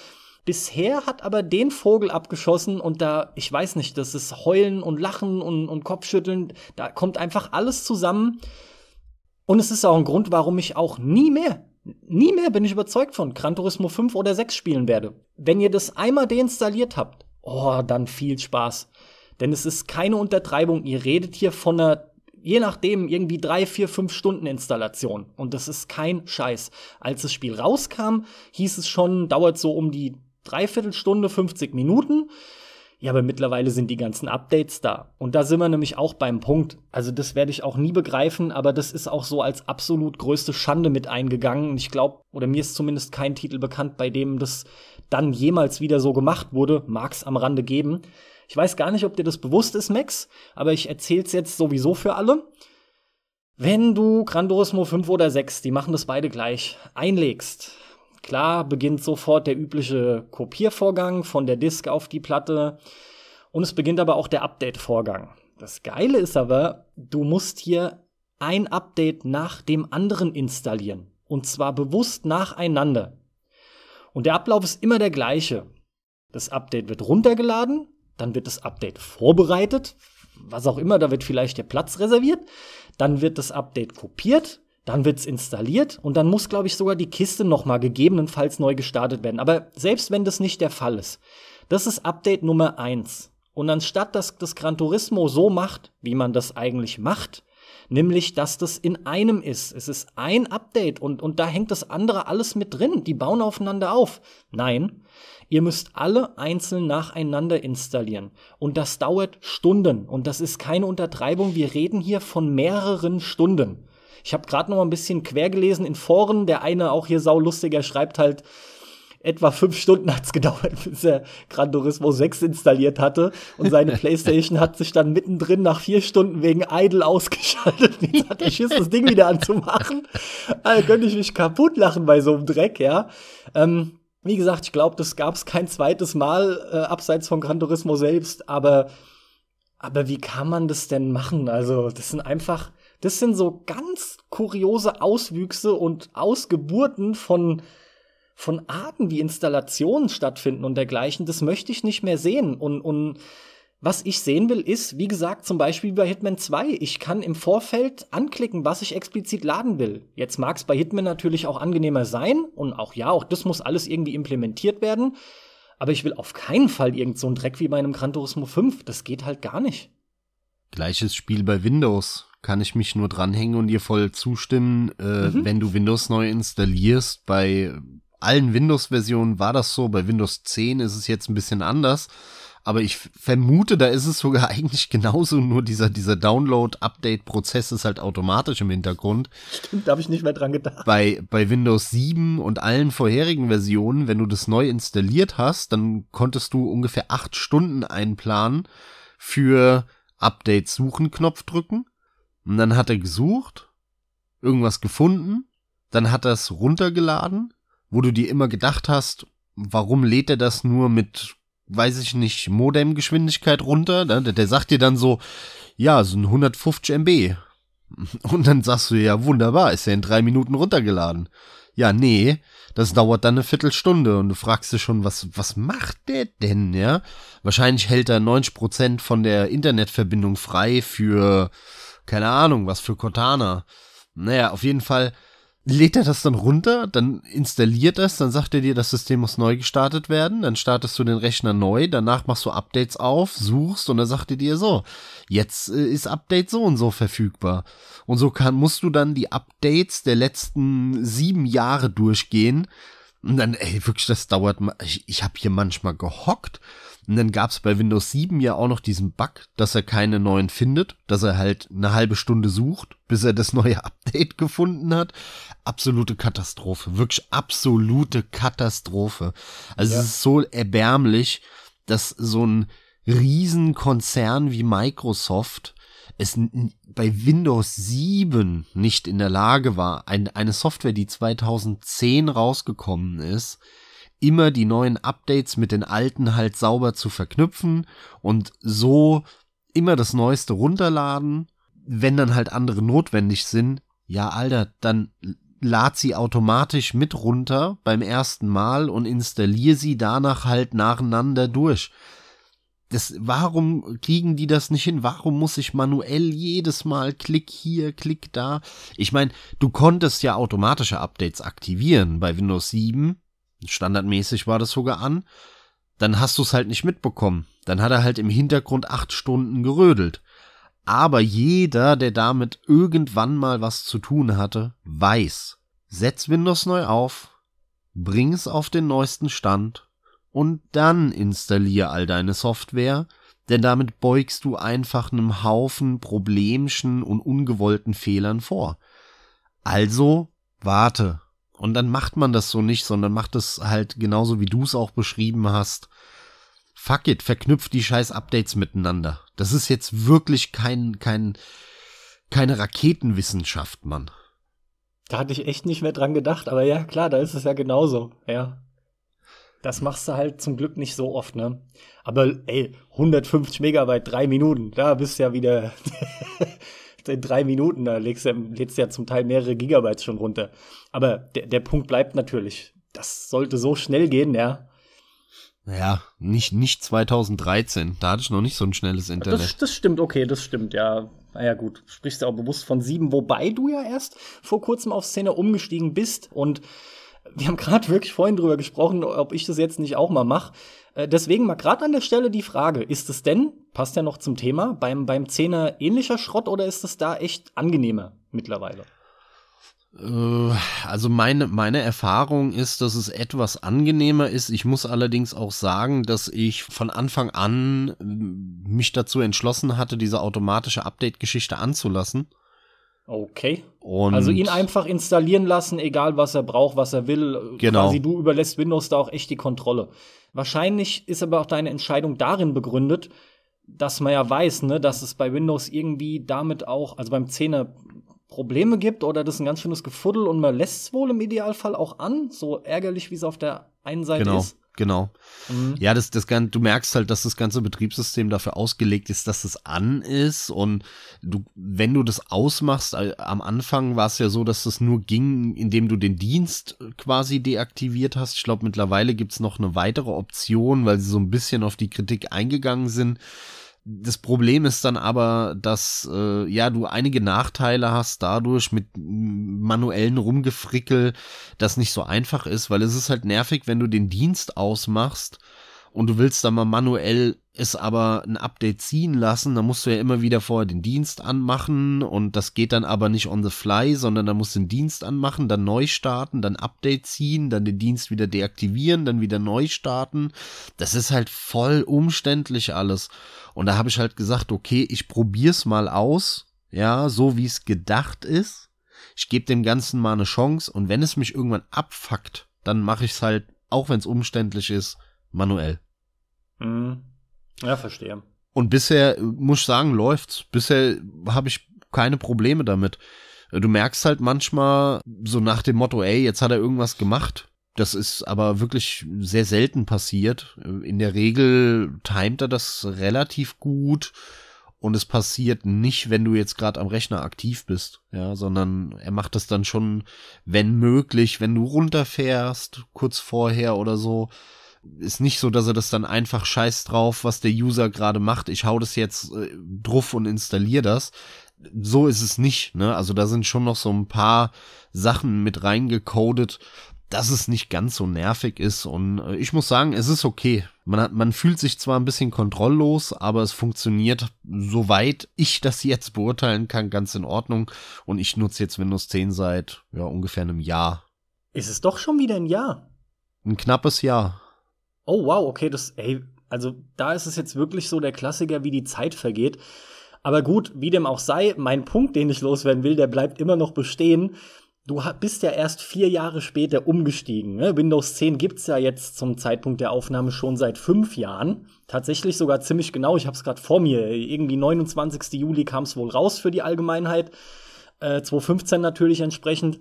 Speaker 2: Bisher hat aber den Vogel abgeschossen und da, ich weiß nicht, das ist Heulen und Lachen und, und Kopfschütteln, da kommt einfach alles zusammen. Und es ist auch ein Grund, warum ich auch nie mehr, nie mehr bin ich überzeugt von Gran Turismo 5 oder 6 spielen werde. Wenn ihr das einmal deinstalliert habt, oh, dann viel Spaß. Denn es ist keine Untertreibung. Ihr redet hier von einer je nachdem irgendwie drei, vier, fünf Stunden Installation. Und das ist kein Scheiß. Als das Spiel rauskam, hieß es schon, dauert so um die Dreiviertelstunde, 50 Minuten. Ja, aber mittlerweile sind die ganzen Updates da. Und da sind wir nämlich auch beim Punkt. Also das werde ich auch nie begreifen, aber das ist auch so als absolut größte Schande mit eingegangen. Ich glaube, oder mir ist zumindest kein Titel bekannt, bei dem das dann jemals wieder so gemacht wurde. Mag's am Rande geben. Ich weiß gar nicht, ob dir das bewusst ist, Max, aber ich erzähl's jetzt sowieso für alle. Wenn du Gran Turismo 5 oder 6, die machen das beide gleich, einlegst, Klar beginnt sofort der übliche Kopiervorgang von der Disk auf die Platte und es beginnt aber auch der Update-Vorgang. Das Geile ist aber, du musst hier ein Update nach dem anderen installieren und zwar bewusst nacheinander. Und der Ablauf ist immer der gleiche. Das Update wird runtergeladen, dann wird das Update vorbereitet, was auch immer, da wird vielleicht der Platz reserviert, dann wird das Update kopiert, dann wird's installiert und dann muss, glaube ich, sogar die Kiste nochmal gegebenenfalls neu gestartet werden. Aber selbst wenn das nicht der Fall ist, das ist Update Nummer eins. Und anstatt dass das Gran Turismo so macht, wie man das eigentlich macht, nämlich dass das in einem ist. Es ist ein Update und, und da hängt das andere alles mit drin. Die bauen aufeinander auf. Nein, ihr müsst alle einzeln nacheinander installieren. Und das dauert Stunden. Und das ist keine Untertreibung. Wir reden hier von mehreren Stunden. Ich habe gerade noch mal ein bisschen quer gelesen in Foren. Der eine auch hier saulustiger schreibt halt, etwa fünf Stunden hat's gedauert, bis er Gran Turismo 6 installiert hatte. Und seine Playstation hat sich dann mittendrin nach vier Stunden wegen Idle ausgeschaltet. Jetzt hat er Schiss, das Ding wieder anzumachen. Also könnte ich mich kaputt lachen bei so einem Dreck, ja. Ähm, wie gesagt, ich glaube, das gab's kein zweites Mal, äh, abseits von Gran Turismo selbst. Aber, aber wie kann man das denn machen? Also, das sind einfach das sind so ganz kuriose Auswüchse und Ausgeburten von, von Arten, wie Installationen stattfinden und dergleichen. Das möchte ich nicht mehr sehen. Und, und was ich sehen will, ist, wie gesagt, zum Beispiel bei Hitman 2. Ich kann im Vorfeld anklicken, was ich explizit laden will. Jetzt mag es bei Hitman natürlich auch angenehmer sein. Und auch ja, auch das muss alles irgendwie implementiert werden. Aber ich will auf keinen Fall irgend so einen Dreck wie bei einem Gran Turismo 5. Das geht halt gar nicht.
Speaker 1: Gleiches Spiel bei Windows kann ich mich nur dranhängen und dir voll zustimmen. Äh, mhm. Wenn du Windows neu installierst, bei allen Windows-Versionen war das so, bei Windows 10 ist es jetzt ein bisschen anders. Aber ich vermute, da ist es sogar eigentlich genauso, nur dieser, dieser Download-Update-Prozess ist halt automatisch im Hintergrund.
Speaker 2: Stimmt, da habe ich nicht mehr dran gedacht.
Speaker 1: Bei, bei Windows 7 und allen vorherigen Versionen, wenn du das neu installiert hast, dann konntest du ungefähr acht Stunden einplanen für Update suchen Knopf drücken und dann hat er gesucht, irgendwas gefunden, dann hat er es runtergeladen, wo du dir immer gedacht hast, warum lädt er das nur mit, weiß ich nicht, Modemgeschwindigkeit runter? Der, der sagt dir dann so, ja, so ein 150 MB. Und dann sagst du, ja, wunderbar, ist ja in drei Minuten runtergeladen. Ja, nee, das dauert dann eine Viertelstunde und du fragst dich schon, was, was macht der denn, ja? Wahrscheinlich hält er 90 Prozent von der Internetverbindung frei für keine Ahnung, was für Cortana. Naja, auf jeden Fall, lädt er das dann runter, dann installiert das, dann sagt er dir, das System muss neu gestartet werden, dann startest du den Rechner neu, danach machst du Updates auf, suchst und dann sagt er dir so, jetzt äh, ist Update so und so verfügbar. Und so kann, musst du dann die Updates der letzten sieben Jahre durchgehen. Und dann, ey, wirklich, das dauert, ich, ich habe hier manchmal gehockt und dann gab's bei Windows 7 ja auch noch diesen Bug, dass er keine neuen findet, dass er halt eine halbe Stunde sucht, bis er das neue Update gefunden hat. Absolute Katastrophe, wirklich absolute Katastrophe. Also ja. es ist so erbärmlich, dass so ein Riesenkonzern wie Microsoft es bei Windows 7 nicht in der Lage war, ein, eine Software, die 2010 rausgekommen ist, immer die neuen Updates mit den alten halt sauber zu verknüpfen und so immer das Neueste runterladen. Wenn dann halt andere notwendig sind, ja, Alter, dann lad sie automatisch mit runter beim ersten Mal und installier sie danach halt nacheinander durch. Das, warum kriegen die das nicht hin? Warum muss ich manuell jedes Mal Klick hier, Klick da? Ich meine, du konntest ja automatische Updates aktivieren bei Windows 7 standardmäßig war das sogar an, dann hast du es halt nicht mitbekommen. Dann hat er halt im Hintergrund acht Stunden gerödelt. Aber jeder, der damit irgendwann mal was zu tun hatte, weiß, setz Windows neu auf, bring es auf den neuesten Stand und dann installier all deine Software, denn damit beugst du einfach einem Haufen Problemchen und ungewollten Fehlern vor. Also warte, und dann macht man das so nicht, sondern macht es halt genauso, wie du es auch beschrieben hast. Fuck it, verknüpft die scheiß Updates miteinander. Das ist jetzt wirklich kein, kein, keine Raketenwissenschaft, Mann.
Speaker 2: Da hatte ich echt nicht mehr dran gedacht, aber ja, klar, da ist es ja genauso, ja. Das machst du halt zum Glück nicht so oft, ne? Aber ey, 150 Megabyte, drei Minuten, da bist du ja wieder in drei Minuten, da legst du, lädst du ja zum Teil mehrere Gigabytes schon runter. Aber der, der Punkt bleibt natürlich, das sollte so schnell gehen, ja.
Speaker 1: Naja, nicht, nicht 2013. Da hatte ich noch nicht so ein schnelles Internet.
Speaker 2: Das, das stimmt, okay, das stimmt, ja. Naja, gut, sprichst du auch bewusst von sieben, wobei du ja erst vor kurzem auf Szene umgestiegen bist und wir haben gerade wirklich vorhin drüber gesprochen, ob ich das jetzt nicht auch mal mache. Äh, deswegen mal gerade an der Stelle die Frage, ist es denn, passt ja noch zum Thema, beim, beim Zehner ähnlicher Schrott oder ist es da echt angenehmer mittlerweile?
Speaker 1: Äh, also meine, meine Erfahrung ist, dass es etwas angenehmer ist. Ich muss allerdings auch sagen, dass ich von Anfang an äh, mich dazu entschlossen hatte, diese automatische Update-Geschichte anzulassen.
Speaker 2: Okay. Und also ihn einfach installieren lassen, egal was er braucht, was er will. Genau. Quasi du überlässt Windows da auch echt die Kontrolle. Wahrscheinlich ist aber auch deine Entscheidung darin begründet, dass man ja weiß, ne, dass es bei Windows irgendwie damit auch, also beim 10er Probleme gibt oder das ist ein ganz schönes Gefuddel und man lässt es wohl im Idealfall auch an, so ärgerlich wie es auf der einen Seite
Speaker 1: genau.
Speaker 2: ist.
Speaker 1: Genau. Mhm. Ja, das, das, du merkst halt, dass das ganze Betriebssystem dafür ausgelegt ist, dass es an ist. Und du, wenn du das ausmachst, am Anfang war es ja so, dass das nur ging, indem du den Dienst äh, quasi deaktiviert hast. Ich glaube, mittlerweile gibt's noch eine weitere Option, weil sie so ein bisschen auf die Kritik eingegangen sind das Problem ist dann aber, dass äh, ja du einige Nachteile hast dadurch mit manuellen Rumgefrickel, das nicht so einfach ist, weil es ist halt nervig, wenn du den Dienst ausmachst und du willst dann mal manuell es aber ein Update ziehen lassen, dann musst du ja immer wieder vorher den Dienst anmachen und das geht dann aber nicht on the fly, sondern dann musst du den Dienst anmachen, dann neu starten, dann Update ziehen, dann den Dienst wieder deaktivieren, dann wieder neu starten. Das ist halt voll umständlich alles. Und da habe ich halt gesagt, okay, ich probier's mal aus, ja, so wie es gedacht ist. Ich gebe dem Ganzen mal eine Chance und wenn es mich irgendwann abfuckt, dann mache ich es halt, auch wenn es umständlich ist, manuell.
Speaker 2: Mhm. Ja, verstehe.
Speaker 1: Und bisher, muss ich sagen, läuft's. Bisher habe ich keine Probleme damit. Du merkst halt manchmal so nach dem Motto, ey, jetzt hat er irgendwas gemacht. Das ist aber wirklich sehr selten passiert. In der Regel timet er das relativ gut und es passiert nicht, wenn du jetzt gerade am Rechner aktiv bist, ja, sondern er macht das dann schon, wenn möglich, wenn du runterfährst, kurz vorher oder so ist nicht so, dass er das dann einfach scheiß drauf, was der User gerade macht. Ich hau das jetzt äh, drauf und installiere das. so ist es nicht, ne? Also da sind schon noch so ein paar Sachen mit reingecodet, dass es nicht ganz so nervig ist. Und äh, ich muss sagen, es ist okay. Man, hat, man fühlt sich zwar ein bisschen kontrolllos, aber es funktioniert, soweit ich das jetzt beurteilen kann, ganz in Ordnung. Und ich nutze jetzt Windows 10 seit ja, ungefähr einem Jahr.
Speaker 2: Ist es doch schon wieder ein Jahr?
Speaker 1: Ein knappes Jahr.
Speaker 2: Oh, wow, okay, das, ey, also da ist es jetzt wirklich so der Klassiker, wie die Zeit vergeht. Aber gut, wie dem auch sei, mein Punkt, den ich loswerden will, der bleibt immer noch bestehen. Du bist ja erst vier Jahre später umgestiegen. Ne? Windows 10 gibt's ja jetzt zum Zeitpunkt der Aufnahme schon seit fünf Jahren. Tatsächlich sogar ziemlich genau. Ich habe es gerade vor mir. Irgendwie 29. Juli kam es wohl raus für die Allgemeinheit. Äh, 2015 natürlich entsprechend.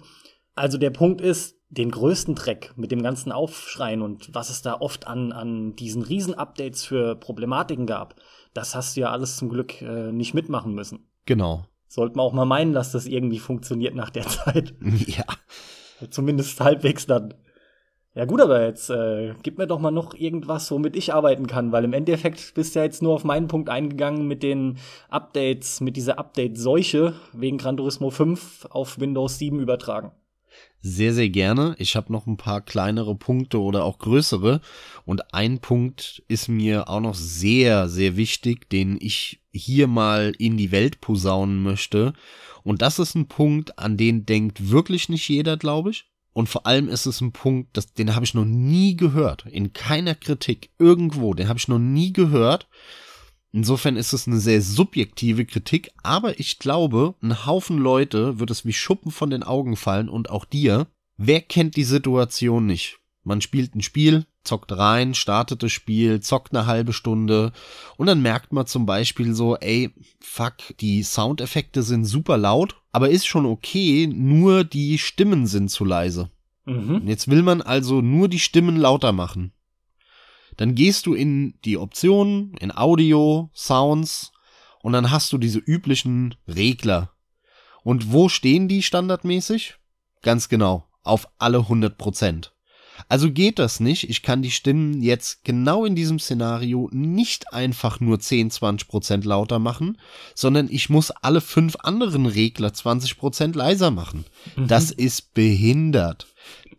Speaker 2: Also der Punkt ist, den größten Dreck mit dem ganzen Aufschreien und was es da oft an, an diesen Riesen-Updates für Problematiken gab, das hast du ja alles zum Glück äh, nicht mitmachen müssen.
Speaker 1: Genau.
Speaker 2: Sollte man auch mal meinen, dass das irgendwie funktioniert nach der Zeit.
Speaker 1: Ja.
Speaker 2: Zumindest halbwegs dann. Ja gut, aber jetzt äh, gib mir doch mal noch irgendwas, womit ich arbeiten kann, weil im Endeffekt bist du ja jetzt nur auf meinen Punkt eingegangen mit den Updates, mit dieser Update-Seuche wegen Gran Turismo 5 auf Windows 7 übertragen.
Speaker 1: Sehr, sehr gerne. Ich habe noch ein paar kleinere Punkte oder auch größere. Und ein Punkt ist mir auch noch sehr, sehr wichtig, den ich hier mal in die Welt posaunen möchte. Und das ist ein Punkt, an den denkt wirklich nicht jeder, glaube ich. Und vor allem ist es ein Punkt, das, den habe ich noch nie gehört. In keiner Kritik irgendwo. Den habe ich noch nie gehört. Insofern ist es eine sehr subjektive Kritik, aber ich glaube, ein Haufen Leute wird es wie Schuppen von den Augen fallen und auch dir. Wer kennt die Situation nicht? Man spielt ein Spiel, zockt rein, startet das Spiel, zockt eine halbe Stunde und dann merkt man zum Beispiel so, ey, fuck, die Soundeffekte sind super laut, aber ist schon okay, nur die Stimmen sind zu leise. Mhm. Jetzt will man also nur die Stimmen lauter machen. Dann gehst du in die Optionen, in Audio, Sounds und dann hast du diese üblichen Regler. Und wo stehen die standardmäßig? Ganz genau, auf alle 100 Prozent. Also geht das nicht. Ich kann die Stimmen jetzt genau in diesem Szenario nicht einfach nur 10, 20 Prozent lauter machen, sondern ich muss alle fünf anderen Regler 20 Prozent leiser machen. Mhm. Das ist behindert.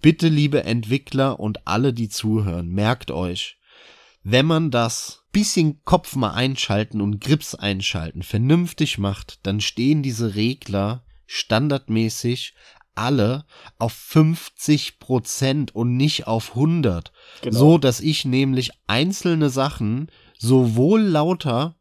Speaker 1: Bitte, liebe Entwickler und alle, die zuhören, merkt euch, wenn man das bisschen Kopf mal einschalten und Grips einschalten vernünftig macht, dann stehen diese Regler standardmäßig alle auf 50 Prozent und nicht auf 100. Genau. So, dass ich nämlich einzelne Sachen sowohl lauter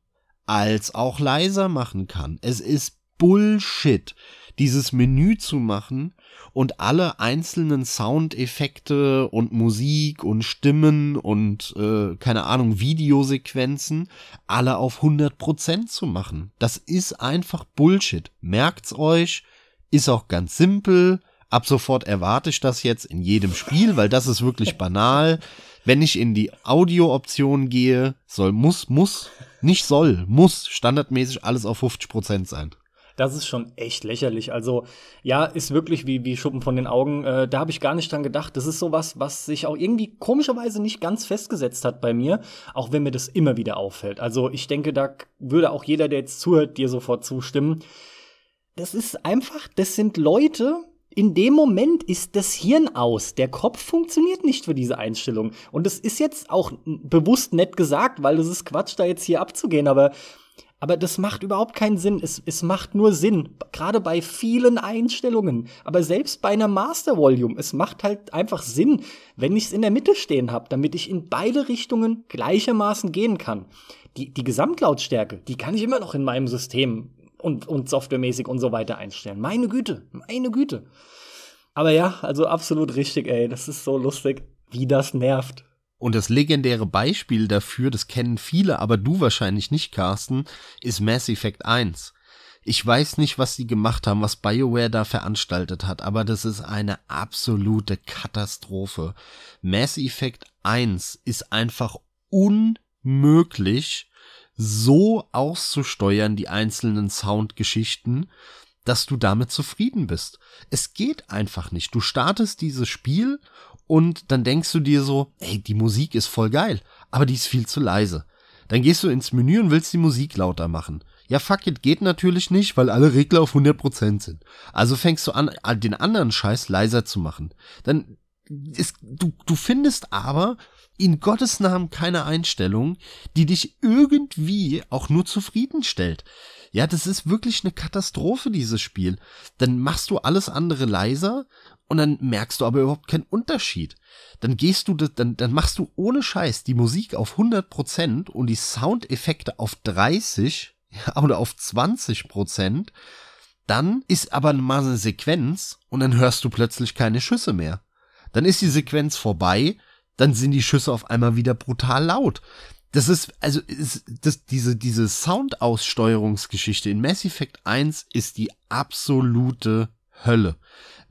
Speaker 1: als auch leiser machen kann. Es ist Bullshit, dieses Menü zu machen und alle einzelnen Soundeffekte und Musik und Stimmen und äh, keine Ahnung Videosequenzen alle auf 100% zu machen. Das ist einfach Bullshit. Merkt's euch, ist auch ganz simpel. Ab sofort erwarte ich das jetzt in jedem Spiel, weil das ist wirklich banal. Wenn ich in die Audio-Option gehe, soll, muss, muss, nicht soll, muss standardmäßig alles auf 50% sein.
Speaker 2: Das ist schon echt lächerlich. Also, ja, ist wirklich wie, wie Schuppen von den Augen. Äh, da habe ich gar nicht dran gedacht. Das ist sowas, was sich auch irgendwie komischerweise nicht ganz festgesetzt hat bei mir, auch wenn mir das immer wieder auffällt. Also, ich denke, da würde auch jeder, der jetzt zuhört, dir sofort zustimmen. Das ist einfach, das sind Leute, in dem Moment ist das Hirn aus. Der Kopf funktioniert nicht für diese Einstellung. Und das ist jetzt auch bewusst nett gesagt, weil das ist Quatsch, da jetzt hier abzugehen, aber aber das macht überhaupt keinen Sinn. Es, es macht nur Sinn, gerade bei vielen Einstellungen. Aber selbst bei einer Master Volume, es macht halt einfach Sinn, wenn ich es in der Mitte stehen habe, damit ich in beide Richtungen gleichermaßen gehen kann. Die, die Gesamtlautstärke, die kann ich immer noch in meinem System und, und softwaremäßig und so weiter einstellen. Meine Güte, meine Güte. Aber ja, also absolut richtig, ey. Das ist so lustig, wie das nervt.
Speaker 1: Und das legendäre Beispiel dafür, das kennen viele, aber du wahrscheinlich nicht, Carsten, ist Mass Effect 1. Ich weiß nicht, was sie gemacht haben, was BioWare da veranstaltet hat, aber das ist eine absolute Katastrophe. Mass Effect 1 ist einfach unmöglich, so auszusteuern, die einzelnen Soundgeschichten, dass du damit zufrieden bist. Es geht einfach nicht. Du startest dieses Spiel und dann denkst du dir so, ey, die Musik ist voll geil, aber die ist viel zu leise. Dann gehst du ins Menü und willst die Musik lauter machen. Ja, fuck it, geht natürlich nicht, weil alle Regler auf 100% sind. Also fängst du an, den anderen Scheiß leiser zu machen. Dann ist, du, du findest aber in Gottes Namen keine Einstellung, die dich irgendwie auch nur zufriedenstellt. Ja, das ist wirklich eine Katastrophe, dieses Spiel. Dann machst du alles andere leiser und dann merkst du aber überhaupt keinen Unterschied. Dann gehst du, dann, dann machst du ohne Scheiß die Musik auf 100% und die Soundeffekte auf 30 ja, oder auf 20%. Dann ist aber mal eine Sequenz und dann hörst du plötzlich keine Schüsse mehr. Dann ist die Sequenz vorbei, dann sind die Schüsse auf einmal wieder brutal laut. Das ist, also, ist, das, diese, diese Soundaussteuerungsgeschichte in Mass Effect 1 ist die absolute Hölle.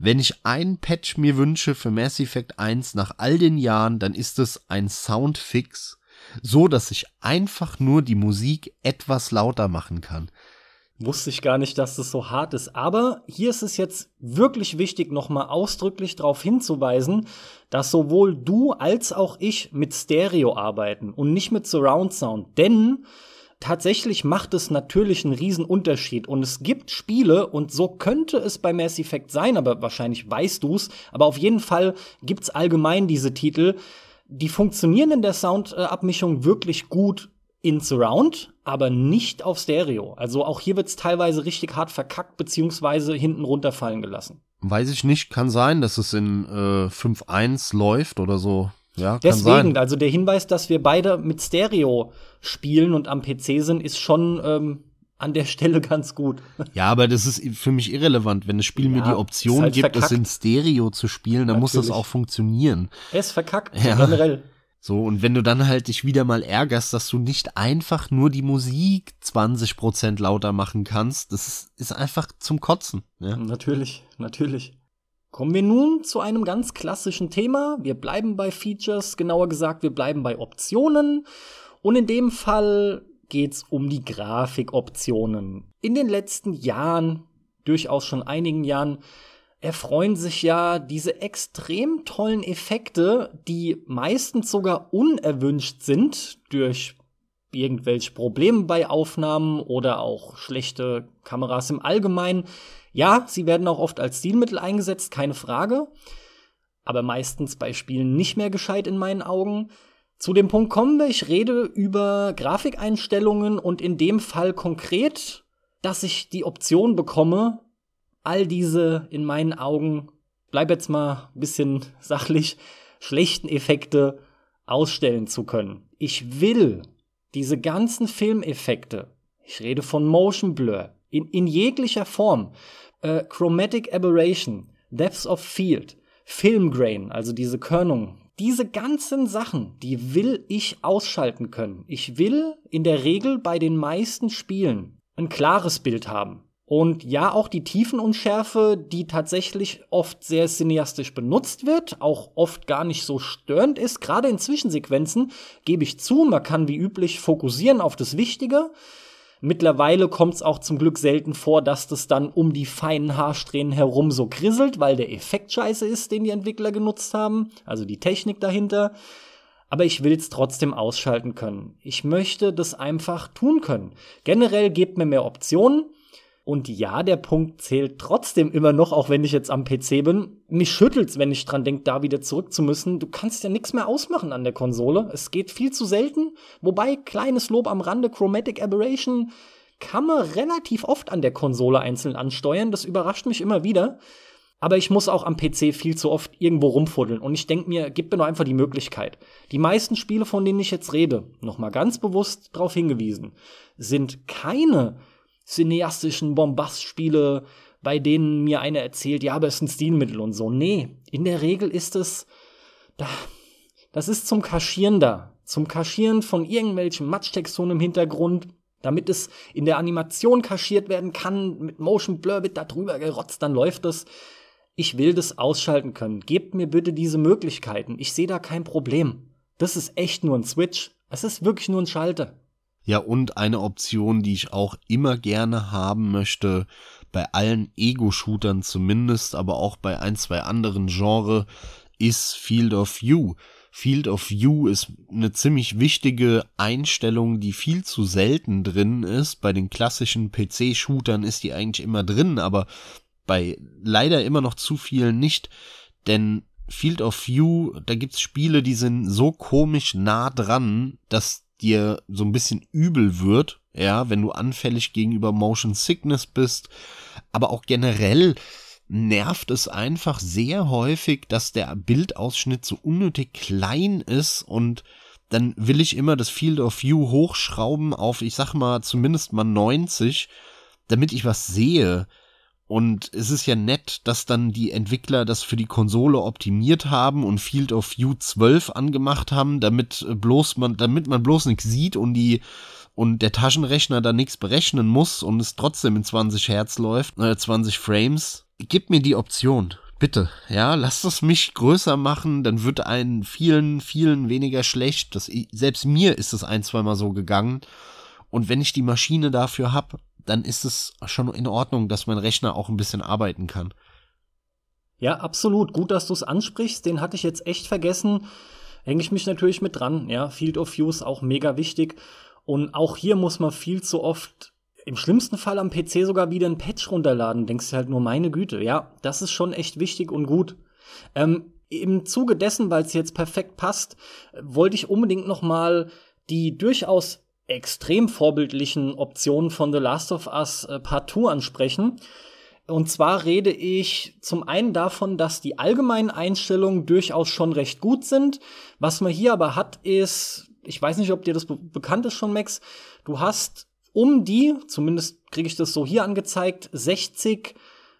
Speaker 1: Wenn ich ein Patch mir wünsche für Mass Effect 1 nach all den Jahren, dann ist es ein Soundfix, so dass ich einfach nur die Musik etwas lauter machen kann.
Speaker 2: Wusste ich gar nicht, dass das so hart ist. Aber hier ist es jetzt wirklich wichtig, nochmal ausdrücklich darauf hinzuweisen, dass sowohl du als auch ich mit Stereo arbeiten und nicht mit Surround Sound. Denn tatsächlich macht es natürlich einen riesen Unterschied. Und es gibt Spiele, und so könnte es bei Mass Effect sein, aber wahrscheinlich weißt du's, aber auf jeden Fall gibt's allgemein diese Titel, die funktionieren in der Soundabmischung wirklich gut in Surround, aber nicht auf Stereo. Also auch hier wird's teilweise richtig hart verkackt beziehungsweise hinten runterfallen gelassen.
Speaker 1: Weiß ich nicht, kann sein, dass es in äh, 5.1 läuft oder so. Ja,
Speaker 2: Deswegen, also der Hinweis, dass wir beide mit Stereo spielen und am PC sind, ist schon ähm, an der Stelle ganz gut.
Speaker 1: Ja, aber das ist für mich irrelevant. Wenn das Spiel ja, mir die Option halt gibt, verkackt. es in Stereo zu spielen, dann Natürlich. muss das auch funktionieren.
Speaker 2: Es verkackt, ja. generell.
Speaker 1: So, und wenn du dann halt dich wieder mal ärgerst, dass du nicht einfach nur die Musik 20% lauter machen kannst, das ist einfach zum Kotzen. Ja?
Speaker 2: Natürlich, natürlich. Kommen wir nun zu einem ganz klassischen Thema. Wir bleiben bei Features, genauer gesagt, wir bleiben bei Optionen. Und in dem Fall geht's um die Grafikoptionen. In den letzten Jahren, durchaus schon einigen Jahren, erfreuen sich ja diese extrem tollen Effekte, die meistens sogar unerwünscht sind durch irgendwelche Probleme bei Aufnahmen oder auch schlechte Kameras im Allgemeinen. Ja, sie werden auch oft als Stilmittel eingesetzt, keine Frage, aber meistens bei Spielen nicht mehr gescheit in meinen Augen. Zu dem Punkt kommen wir, ich rede über Grafikeinstellungen und in dem Fall konkret, dass ich die Option bekomme, all diese in meinen Augen, bleib jetzt mal ein bisschen sachlich, schlechten Effekte ausstellen zu können. Ich will diese ganzen Filmeffekte, ich rede von Motion Blur, in, in jeglicher Form, äh, Chromatic Aberration, Depths of Field, Film Grain, also diese Körnung, diese ganzen Sachen, die will ich ausschalten können. Ich will in der Regel bei den meisten Spielen ein klares Bild haben. Und ja, auch die Tiefenunschärfe, die tatsächlich oft sehr cineastisch benutzt wird, auch oft gar nicht so störend ist, gerade in Zwischensequenzen, gebe ich zu, man kann wie üblich fokussieren auf das Wichtige. Mittlerweile kommt es auch zum Glück selten vor, dass das dann um die feinen Haarsträhnen herum so krisselt, weil der Effekt scheiße ist, den die Entwickler genutzt haben, also die Technik dahinter. Aber ich will es trotzdem ausschalten können. Ich möchte das einfach tun können. Generell gebt mir mehr Optionen. Und ja, der Punkt zählt trotzdem immer noch, auch wenn ich jetzt am PC bin. Mich schüttelt's, wenn ich dran denke, da wieder zurück zu müssen. Du kannst ja nichts mehr ausmachen an der Konsole. Es geht viel zu selten. Wobei, kleines Lob am Rande, Chromatic Aberration kann man relativ oft an der Konsole einzeln ansteuern. Das überrascht mich immer wieder. Aber ich muss auch am PC viel zu oft irgendwo rumfuddeln. Und ich denke mir, gib mir doch einfach die Möglichkeit. Die meisten Spiele, von denen ich jetzt rede, nochmal ganz bewusst darauf hingewiesen, sind keine cineastischen Bombastspiele, bei denen mir einer erzählt, ja, aber es ist ein Stilmittel und so. Nee, in der Regel ist es, da, das ist zum Kaschieren da. Zum Kaschieren von irgendwelchen Matchtexturen im Hintergrund, damit es in der Animation kaschiert werden kann, mit Motion Blur wird da drüber gerotzt, dann läuft es. Ich will das ausschalten können. Gebt mir bitte diese Möglichkeiten. Ich sehe da kein Problem. Das ist echt nur ein Switch. Es ist wirklich nur ein Schalter.
Speaker 1: Ja, und eine Option, die ich auch immer gerne haben möchte, bei allen Ego-Shootern zumindest, aber auch bei ein, zwei anderen Genre, ist Field of View. Field of View ist eine ziemlich wichtige Einstellung, die viel zu selten drin ist. Bei den klassischen PC-Shootern ist die eigentlich immer drin, aber bei leider immer noch zu vielen nicht. Denn Field of View, da gibt's Spiele, die sind so komisch nah dran, dass dir so ein bisschen übel wird, ja, wenn du anfällig gegenüber Motion Sickness bist, aber auch generell nervt es einfach sehr häufig, dass der Bildausschnitt so unnötig klein ist und dann will ich immer das Field of View hochschrauben auf, ich sag mal, zumindest mal 90, damit ich was sehe. Und es ist ja nett, dass dann die Entwickler das für die Konsole optimiert haben und Field of View 12 angemacht haben, damit bloß man, damit man bloß nichts sieht und die und der Taschenrechner da nichts berechnen muss und es trotzdem in 20 Hertz läuft, äh, 20 Frames. Gib mir die Option. Bitte, ja, lasst es mich größer machen, dann wird ein vielen, vielen weniger schlecht. Das, selbst mir ist es ein, zweimal so gegangen. Und wenn ich die Maschine dafür hab, dann ist es schon in Ordnung, dass mein Rechner auch ein bisschen arbeiten kann.
Speaker 2: Ja, absolut. Gut, dass du es ansprichst. Den hatte ich jetzt echt vergessen. Hänge ich mich natürlich mit dran. Ja, Field of View ist auch mega wichtig. Und auch hier muss man viel zu oft, im schlimmsten Fall am PC sogar wieder ein Patch runterladen. Denkst du halt nur, meine Güte. Ja, das ist schon echt wichtig und gut. Ähm, Im Zuge dessen, weil es jetzt perfekt passt, wollte ich unbedingt noch mal die durchaus extrem vorbildlichen Optionen von The Last of Us äh, Part 2 ansprechen. Und zwar rede ich zum einen davon, dass die allgemeinen Einstellungen durchaus schon recht gut sind. Was man hier aber hat, ist ich weiß nicht, ob dir das be bekannt ist schon, Max. Du hast um die, zumindest kriege ich das so hier angezeigt, 60 äh,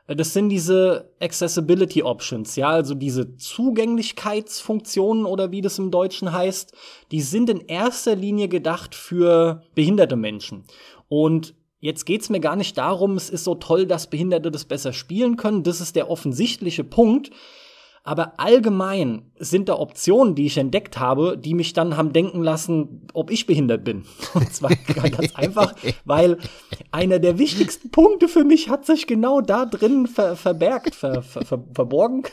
Speaker 2: das sind diese Accessibility Options, ja, also diese Zugänglichkeitsfunktionen oder wie das im Deutschen heißt, die sind in erster Linie gedacht für behinderte Menschen. Und jetzt geht's mir gar nicht darum, es ist so toll, dass Behinderte das besser spielen können, das ist der offensichtliche Punkt, aber allgemein sind da Optionen, die ich entdeckt habe, die mich dann haben denken lassen, ob ich behindert bin. Und zwar ganz einfach, weil einer der wichtigsten Punkte für mich hat sich genau da drin ver verbergt, ver ver verborgen.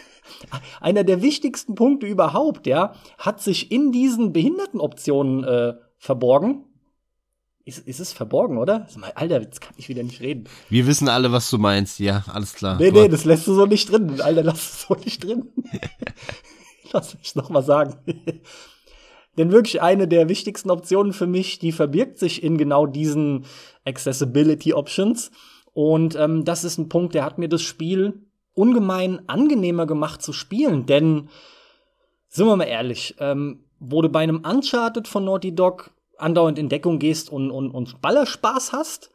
Speaker 2: Einer der wichtigsten Punkte überhaupt, ja, hat sich in diesen Behindertenoptionen äh, verborgen. Ist, ist es verborgen, oder? Alter, jetzt kann ich wieder nicht reden.
Speaker 1: Wir wissen alle, was du meinst. Ja, alles klar.
Speaker 2: Nee, nee, das lässt du so nicht drin. Alter, lass es so nicht drin. lass mich noch mal sagen. Denn wirklich eine der wichtigsten Optionen für mich, die verbirgt sich in genau diesen Accessibility Options. Und ähm, das ist ein Punkt, der hat mir das Spiel ungemein angenehmer gemacht zu spielen. Denn, sind wir mal ehrlich, ähm, wurde bei einem Uncharted von Naughty Dog andauernd in Deckung gehst und, und, und Ballerspaß hast,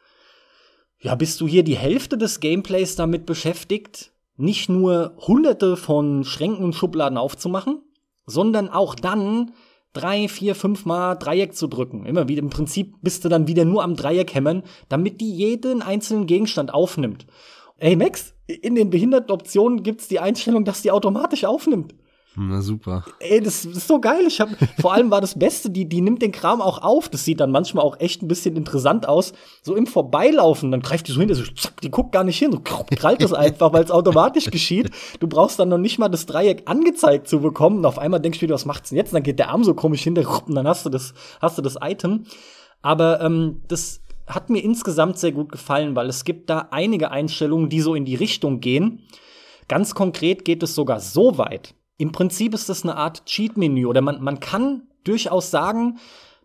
Speaker 2: ja, bist du hier die Hälfte des Gameplays damit beschäftigt, nicht nur hunderte von Schränken und Schubladen aufzumachen, sondern auch dann drei, vier, fünf Mal Dreieck zu drücken. Immer wieder, im Prinzip bist du dann wieder nur am Dreieck hämmern, damit die jeden einzelnen Gegenstand aufnimmt. Ey, Max, in den behinderten Optionen gibt's die Einstellung, dass die automatisch aufnimmt.
Speaker 1: Na super.
Speaker 2: Ey, das, ist so geil. Ich hab, vor allem war das Beste, die, die nimmt den Kram auch auf. Das sieht dann manchmal auch echt ein bisschen interessant aus. So im Vorbeilaufen, dann greift die so hin, so, zack, die guckt gar nicht hin, so krallt das einfach, weil es automatisch geschieht. Du brauchst dann noch nicht mal das Dreieck angezeigt zu bekommen. Und auf einmal denkst du wieder, was macht's denn jetzt? Und dann geht der Arm so komisch hinter und dann hast du das, hast du das Item. Aber ähm, das hat mir insgesamt sehr gut gefallen, weil es gibt da einige Einstellungen, die so in die Richtung gehen. Ganz konkret geht es sogar so weit, im Prinzip ist das eine Art Cheat-Menü oder man, man kann durchaus sagen,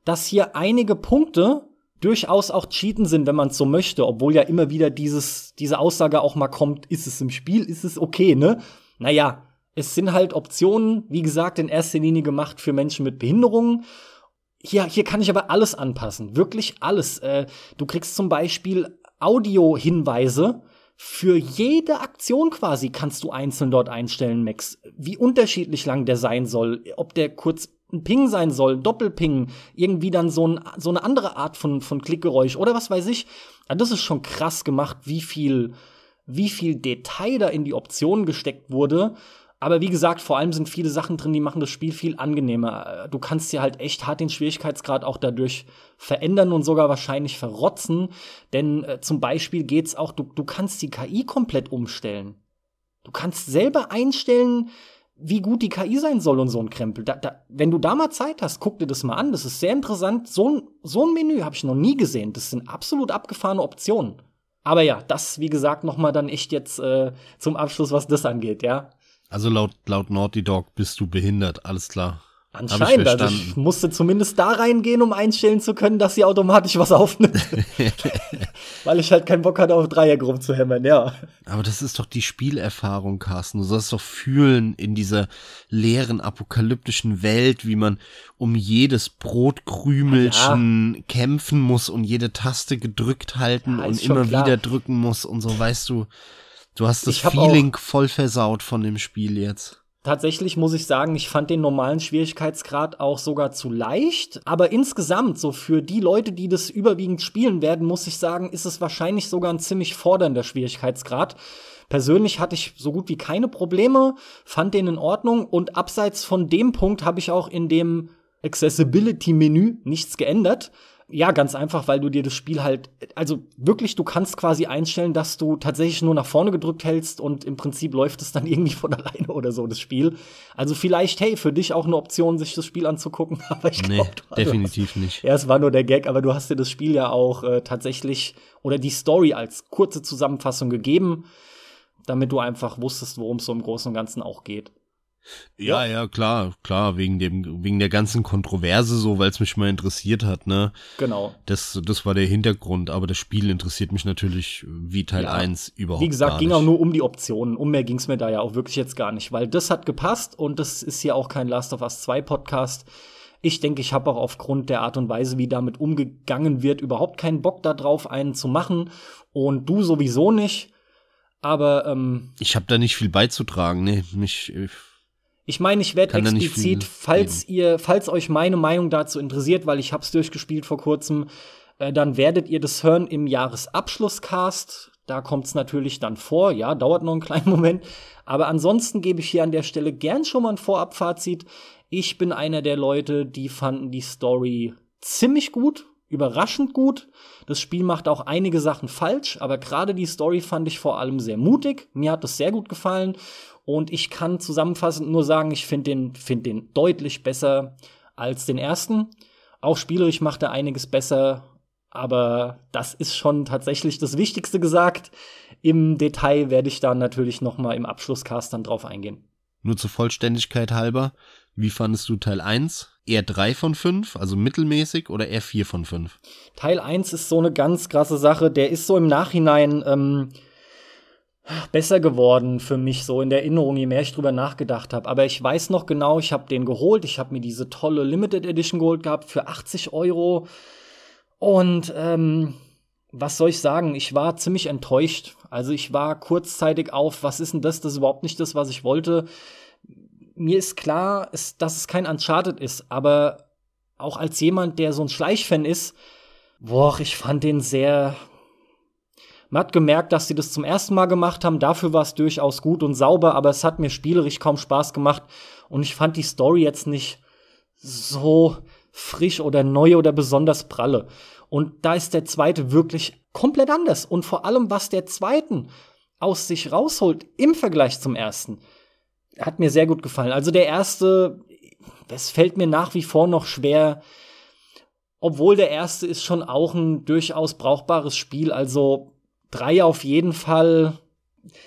Speaker 2: dass hier einige Punkte durchaus auch cheaten sind, wenn man es so möchte, obwohl ja immer wieder dieses, diese Aussage auch mal kommt, ist es im Spiel, ist es okay, ne? Naja, es sind halt Optionen, wie gesagt, in erster Linie gemacht für Menschen mit Behinderungen. Hier, hier kann ich aber alles anpassen, wirklich alles. Äh, du kriegst zum Beispiel Audio-Hinweise, für jede Aktion quasi kannst du einzeln dort einstellen, Max. Wie unterschiedlich lang der sein soll, ob der kurz ein Ping sein soll, Doppelping, irgendwie dann so, ein, so eine andere Art von, von Klickgeräusch oder was weiß ich. Ja, das ist schon krass gemacht, wie viel, wie viel Detail da in die Optionen gesteckt wurde. Aber wie gesagt, vor allem sind viele Sachen drin, die machen das Spiel viel angenehmer. Du kannst dir halt echt hart den Schwierigkeitsgrad auch dadurch verändern und sogar wahrscheinlich verrotzen. Denn äh, zum Beispiel geht's auch, du, du kannst die KI komplett umstellen. Du kannst selber einstellen, wie gut die KI sein soll und so ein Krempel. Da, da, wenn du da mal Zeit hast, guck dir das mal an. Das ist sehr interessant. So ein, so ein Menü habe ich noch nie gesehen. Das sind absolut abgefahrene Optionen. Aber ja, das, wie gesagt, noch mal dann echt jetzt äh, zum Abschluss, was das angeht, ja.
Speaker 1: Also laut, laut Naughty Dog bist du behindert, alles klar.
Speaker 2: Anscheinend, ich, also ich musste zumindest da reingehen, um einstellen zu können, dass sie automatisch was aufnimmt. Weil ich halt keinen Bock hatte, auf Dreieck rumzuhämmern, ja.
Speaker 1: Aber das ist doch die Spielerfahrung, Carsten. Du sollst doch fühlen in dieser leeren, apokalyptischen Welt, wie man um jedes Brotkrümelchen ja. kämpfen muss und jede Taste gedrückt halten ja, und immer wieder drücken muss und so, weißt du. Du hast das Feeling voll versaut von dem Spiel jetzt.
Speaker 2: Tatsächlich muss ich sagen, ich fand den normalen Schwierigkeitsgrad auch sogar zu leicht. Aber insgesamt, so für die Leute, die das überwiegend spielen werden, muss ich sagen, ist es wahrscheinlich sogar ein ziemlich fordernder Schwierigkeitsgrad. Persönlich hatte ich so gut wie keine Probleme, fand den in Ordnung und abseits von dem Punkt habe ich auch in dem Accessibility-Menü nichts geändert. Ja, ganz einfach, weil du dir das Spiel halt, also wirklich, du kannst quasi einstellen, dass du tatsächlich nur nach vorne gedrückt hältst und im Prinzip läuft es dann irgendwie von alleine oder so, das Spiel. Also vielleicht, hey, für dich auch eine Option, sich das Spiel anzugucken, aber ich glaube,
Speaker 1: nee, definitiv nicht.
Speaker 2: Ja, es war nur der Gag, aber du hast dir das Spiel ja auch äh, tatsächlich oder die Story als kurze Zusammenfassung gegeben, damit du einfach wusstest, worum es so im Großen und Ganzen auch geht.
Speaker 1: Ja, ja, klar, klar, wegen dem, wegen der ganzen Kontroverse so, weil es mich mal interessiert hat, ne?
Speaker 2: Genau.
Speaker 1: Das, das war der Hintergrund, aber das Spiel interessiert mich natürlich wie Teil ja. 1 überhaupt
Speaker 2: Wie gesagt,
Speaker 1: ging
Speaker 2: auch nur um die Optionen, um mehr ging es mir da ja auch wirklich jetzt gar nicht, weil das hat gepasst und das ist ja auch kein Last of Us 2 Podcast. Ich denke, ich habe auch aufgrund der Art und Weise, wie damit umgegangen wird, überhaupt keinen Bock darauf, einen zu machen. Und du sowieso nicht. Aber ähm,
Speaker 1: ich habe da nicht viel beizutragen, ne? Mich, ich
Speaker 2: ich meine, ich werde explizit, falls geben. ihr, falls euch meine Meinung dazu interessiert, weil ich hab's durchgespielt vor kurzem, äh, dann werdet ihr das hören im Jahresabschlusscast. Da kommt's natürlich dann vor. Ja, dauert noch einen kleinen Moment. Aber ansonsten gebe ich hier an der Stelle gern schon mal ein Vorabfazit. Ich bin einer der Leute, die fanden die Story ziemlich gut, überraschend gut. Das Spiel macht auch einige Sachen falsch, aber gerade die Story fand ich vor allem sehr mutig. Mir hat es sehr gut gefallen und ich kann zusammenfassend nur sagen, ich finde den, find den deutlich besser als den ersten. Auch spielerisch macht er einiges besser, aber das ist schon tatsächlich das Wichtigste gesagt. Im Detail werde ich dann natürlich noch mal im Abschlusscast dann drauf eingehen.
Speaker 1: Nur zur Vollständigkeit halber, wie fandest du Teil 1? Eher 3 von 5, also mittelmäßig, oder eher 4 von 5?
Speaker 2: Teil 1 ist so eine ganz krasse Sache. Der ist so im Nachhinein ähm, besser geworden für mich so in der Erinnerung, je mehr ich drüber nachgedacht habe. Aber ich weiß noch genau, ich habe den geholt. Ich habe mir diese tolle Limited Edition geholt gehabt für 80 Euro. Und ähm, was soll ich sagen? Ich war ziemlich enttäuscht. Also ich war kurzzeitig auf, was ist denn das? Das ist überhaupt nicht das, was ich wollte. Mir ist klar, dass es kein Uncharted ist, aber auch als jemand, der so ein Schleichfan ist, boah, ich fand den sehr, man hat gemerkt, dass sie das zum ersten Mal gemacht haben. Dafür war es durchaus gut und sauber, aber es hat mir spielerisch kaum Spaß gemacht. Und ich fand die Story jetzt nicht so frisch oder neu oder besonders pralle. Und da ist der zweite wirklich komplett anders. Und vor allem, was der zweiten aus sich rausholt im Vergleich zum ersten, hat mir sehr gut gefallen. Also der erste, es fällt mir nach wie vor noch schwer, obwohl der erste ist schon auch ein durchaus brauchbares Spiel. Also Drei auf jeden Fall.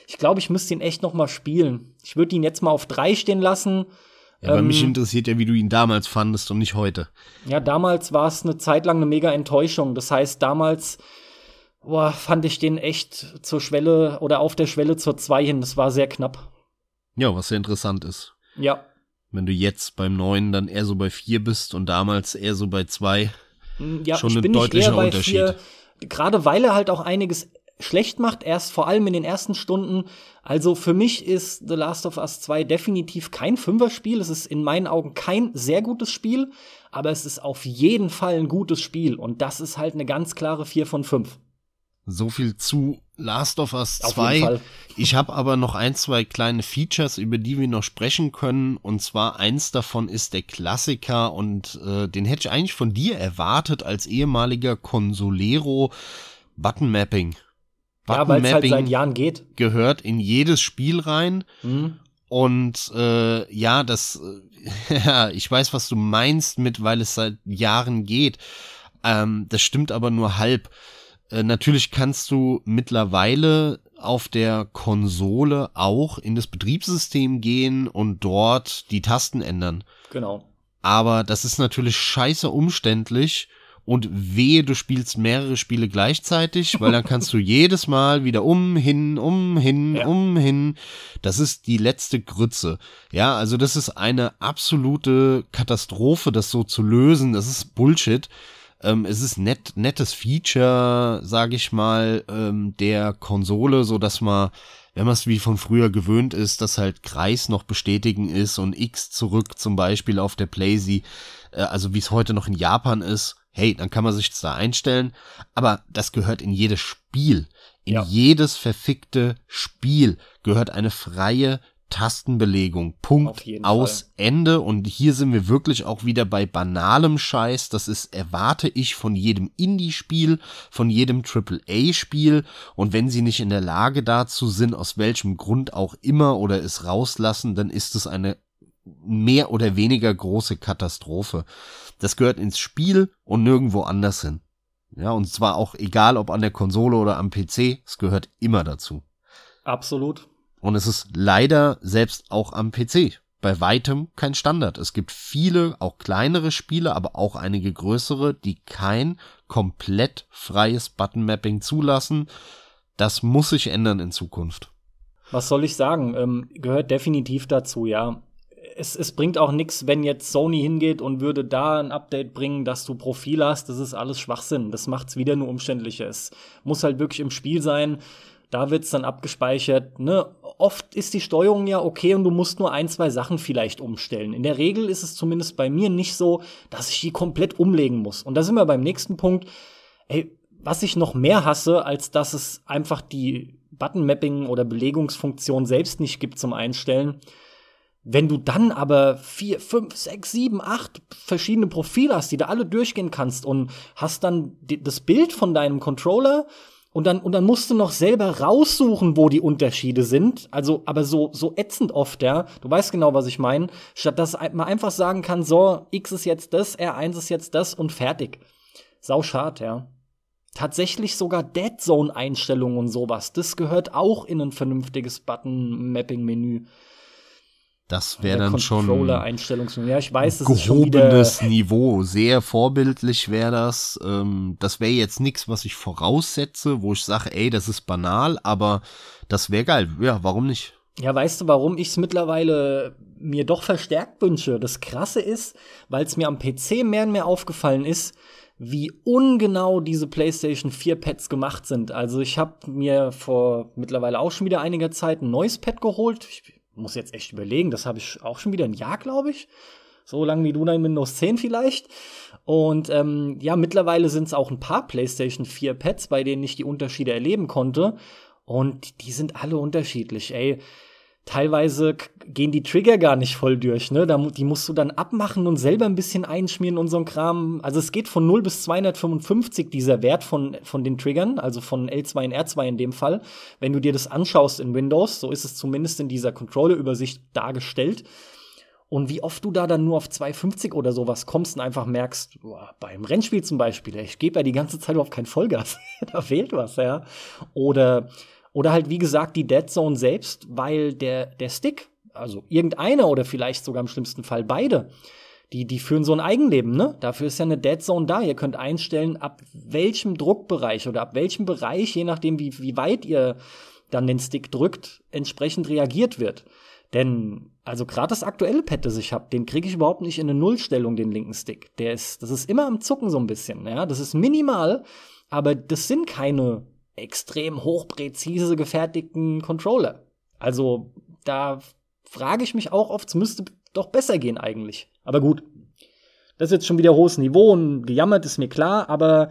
Speaker 2: Ich glaube, ich müsste ihn echt noch mal spielen. Ich würde ihn jetzt mal auf drei stehen lassen.
Speaker 1: Ja, aber ähm, mich interessiert ja, wie du ihn damals fandest und nicht heute.
Speaker 2: Ja, damals war es eine Zeit lang eine mega Enttäuschung. Das heißt, damals boah, fand ich den echt zur Schwelle oder auf der Schwelle zur zwei hin. Das war sehr knapp.
Speaker 1: Ja, was sehr interessant ist.
Speaker 2: Ja.
Speaker 1: Wenn du jetzt beim neuen dann eher so bei vier bist und damals eher so bei zwei.
Speaker 2: Ja, schon ein deutlicher Unterschied. Vier, gerade weil er halt auch einiges schlecht macht, erst vor allem in den ersten Stunden. Also für mich ist The Last of Us 2 definitiv kein Fünferspiel. Es ist in meinen Augen kein sehr gutes Spiel, aber es ist auf jeden Fall ein gutes Spiel und das ist halt eine ganz klare 4 von 5.
Speaker 1: So viel zu Last of Us 2. Ich habe aber noch ein, zwei kleine Features, über die wir noch sprechen können. Und zwar eins davon ist der Klassiker und äh, den hätte ich eigentlich von dir erwartet als ehemaliger Consolero Button Mapping.
Speaker 2: Ja, weil es halt seit Jahren geht.
Speaker 1: Gehört in jedes Spiel rein.
Speaker 2: Mhm.
Speaker 1: Und äh, ja, das, äh, ja, ich weiß, was du meinst mit, weil es seit Jahren geht. Ähm, das stimmt aber nur halb. Äh, natürlich kannst du mittlerweile auf der Konsole auch in das Betriebssystem gehen und dort die Tasten ändern.
Speaker 2: Genau.
Speaker 1: Aber das ist natürlich scheiße umständlich und wehe, du spielst mehrere Spiele gleichzeitig, weil dann kannst du jedes Mal wieder um, hin, um, hin, ja. um, hin. Das ist die letzte Grütze. Ja, also das ist eine absolute Katastrophe, das so zu lösen. Das ist Bullshit. Ähm, es ist nett, nettes Feature, sage ich mal, ähm, der Konsole, so dass man, wenn man es wie von früher gewöhnt ist, dass halt Kreis noch bestätigen ist und X zurück zum Beispiel auf der Playsee, äh, also wie es heute noch in Japan ist. Hey, dann kann man sich das da einstellen. Aber das gehört in jedes Spiel. In ja. jedes verfickte Spiel gehört eine freie Tastenbelegung. Punkt aus Fall. Ende. Und hier sind wir wirklich auch wieder bei banalem Scheiß. Das ist, erwarte ich von jedem Indie-Spiel, von jedem AAA-Spiel. Und wenn sie nicht in der Lage dazu sind, aus welchem Grund auch immer oder es rauslassen, dann ist es eine mehr oder weniger große Katastrophe. Das gehört ins Spiel und nirgendwo anders hin. Ja, und zwar auch egal ob an der Konsole oder am PC, es gehört immer dazu.
Speaker 2: Absolut.
Speaker 1: Und es ist leider selbst auch am PC bei weitem kein Standard. Es gibt viele, auch kleinere Spiele, aber auch einige größere, die kein komplett freies Button-Mapping zulassen. Das muss sich ändern in Zukunft.
Speaker 2: Was soll ich sagen? Ähm, gehört definitiv dazu, ja. Es, es bringt auch nichts, wenn jetzt Sony hingeht und würde da ein Update bringen, dass du Profil hast. Das ist alles Schwachsinn. Das macht es wieder nur umständlicher. Es muss halt wirklich im Spiel sein. Da wird's dann abgespeichert. Ne? Oft ist die Steuerung ja okay und du musst nur ein, zwei Sachen vielleicht umstellen. In der Regel ist es zumindest bei mir nicht so, dass ich die komplett umlegen muss. Und da sind wir beim nächsten Punkt. Ey, was ich noch mehr hasse, als dass es einfach die Button-Mapping oder Belegungsfunktion selbst nicht gibt zum Einstellen. Wenn du dann aber vier, fünf, sechs, sieben, acht verschiedene Profile hast, die du alle durchgehen kannst und hast dann das Bild von deinem Controller und dann, und dann musst du noch selber raussuchen, wo die Unterschiede sind. Also, aber so, so ätzend oft, ja. Du weißt genau, was ich meine. Statt dass man einfach sagen kann, so, X ist jetzt das, R1 ist jetzt das und fertig. Sau schad, ja. Tatsächlich sogar Dead Zone Einstellungen und sowas. Das gehört auch in ein vernünftiges Button Mapping Menü.
Speaker 1: Das wäre dann schon
Speaker 2: Ja, ich weiß,
Speaker 1: das gehobenes Niveau. Sehr vorbildlich wäre das. Ähm, das wäre jetzt nichts, was ich voraussetze, wo ich sage, ey, das ist banal, aber das wäre geil. Ja, warum nicht?
Speaker 2: Ja, weißt du, warum ich es mittlerweile mir doch verstärkt wünsche? Das Krasse ist, weil es mir am PC mehr und mehr aufgefallen ist, wie ungenau diese PlayStation 4 Pads gemacht sind. Also ich habe mir vor mittlerweile auch schon wieder einiger Zeit ein neues Pad geholt. Ich muss jetzt echt überlegen, das habe ich auch schon wieder ein Jahr, glaube ich. So lange wie du dann Windows 10 vielleicht. Und ähm, ja, mittlerweile sind es auch ein paar PlayStation 4 Pads, bei denen ich die Unterschiede erleben konnte. Und die sind alle unterschiedlich. Ey, teilweise gehen die Trigger gar nicht voll durch, ne? die musst du dann abmachen und selber ein bisschen einschmieren und so ein Kram. Also es geht von 0 bis 255 dieser Wert von, von den Triggern, also von L2 und R2 in dem Fall. Wenn du dir das anschaust in Windows, so ist es zumindest in dieser Controller-Übersicht dargestellt. Und wie oft du da dann nur auf 250 oder sowas kommst und einfach merkst, boah, beim Rennspiel zum Beispiel, ich gebe ja die ganze Zeit auf kein Vollgas. da fehlt was, ja. Oder oder halt, wie gesagt, die Dead Zone selbst, weil der, der Stick, also irgendeiner oder vielleicht sogar im schlimmsten Fall beide, die, die führen so ein Eigenleben, ne? Dafür ist ja eine Dead Zone da. Ihr könnt einstellen, ab welchem Druckbereich oder ab welchem Bereich, je nachdem, wie, wie weit ihr dann den Stick drückt, entsprechend reagiert wird. Denn, also gerade das aktuelle Pad, das ich habe, den kriege ich überhaupt nicht in eine Nullstellung, den linken Stick. Der ist, das ist immer am Zucken so ein bisschen, ja. Das ist minimal, aber das sind keine extrem hochpräzise gefertigten Controller. Also da frage ich mich auch oft, es müsste doch besser gehen eigentlich. Aber gut, das ist jetzt schon wieder hohes Niveau und gejammert ist mir klar, aber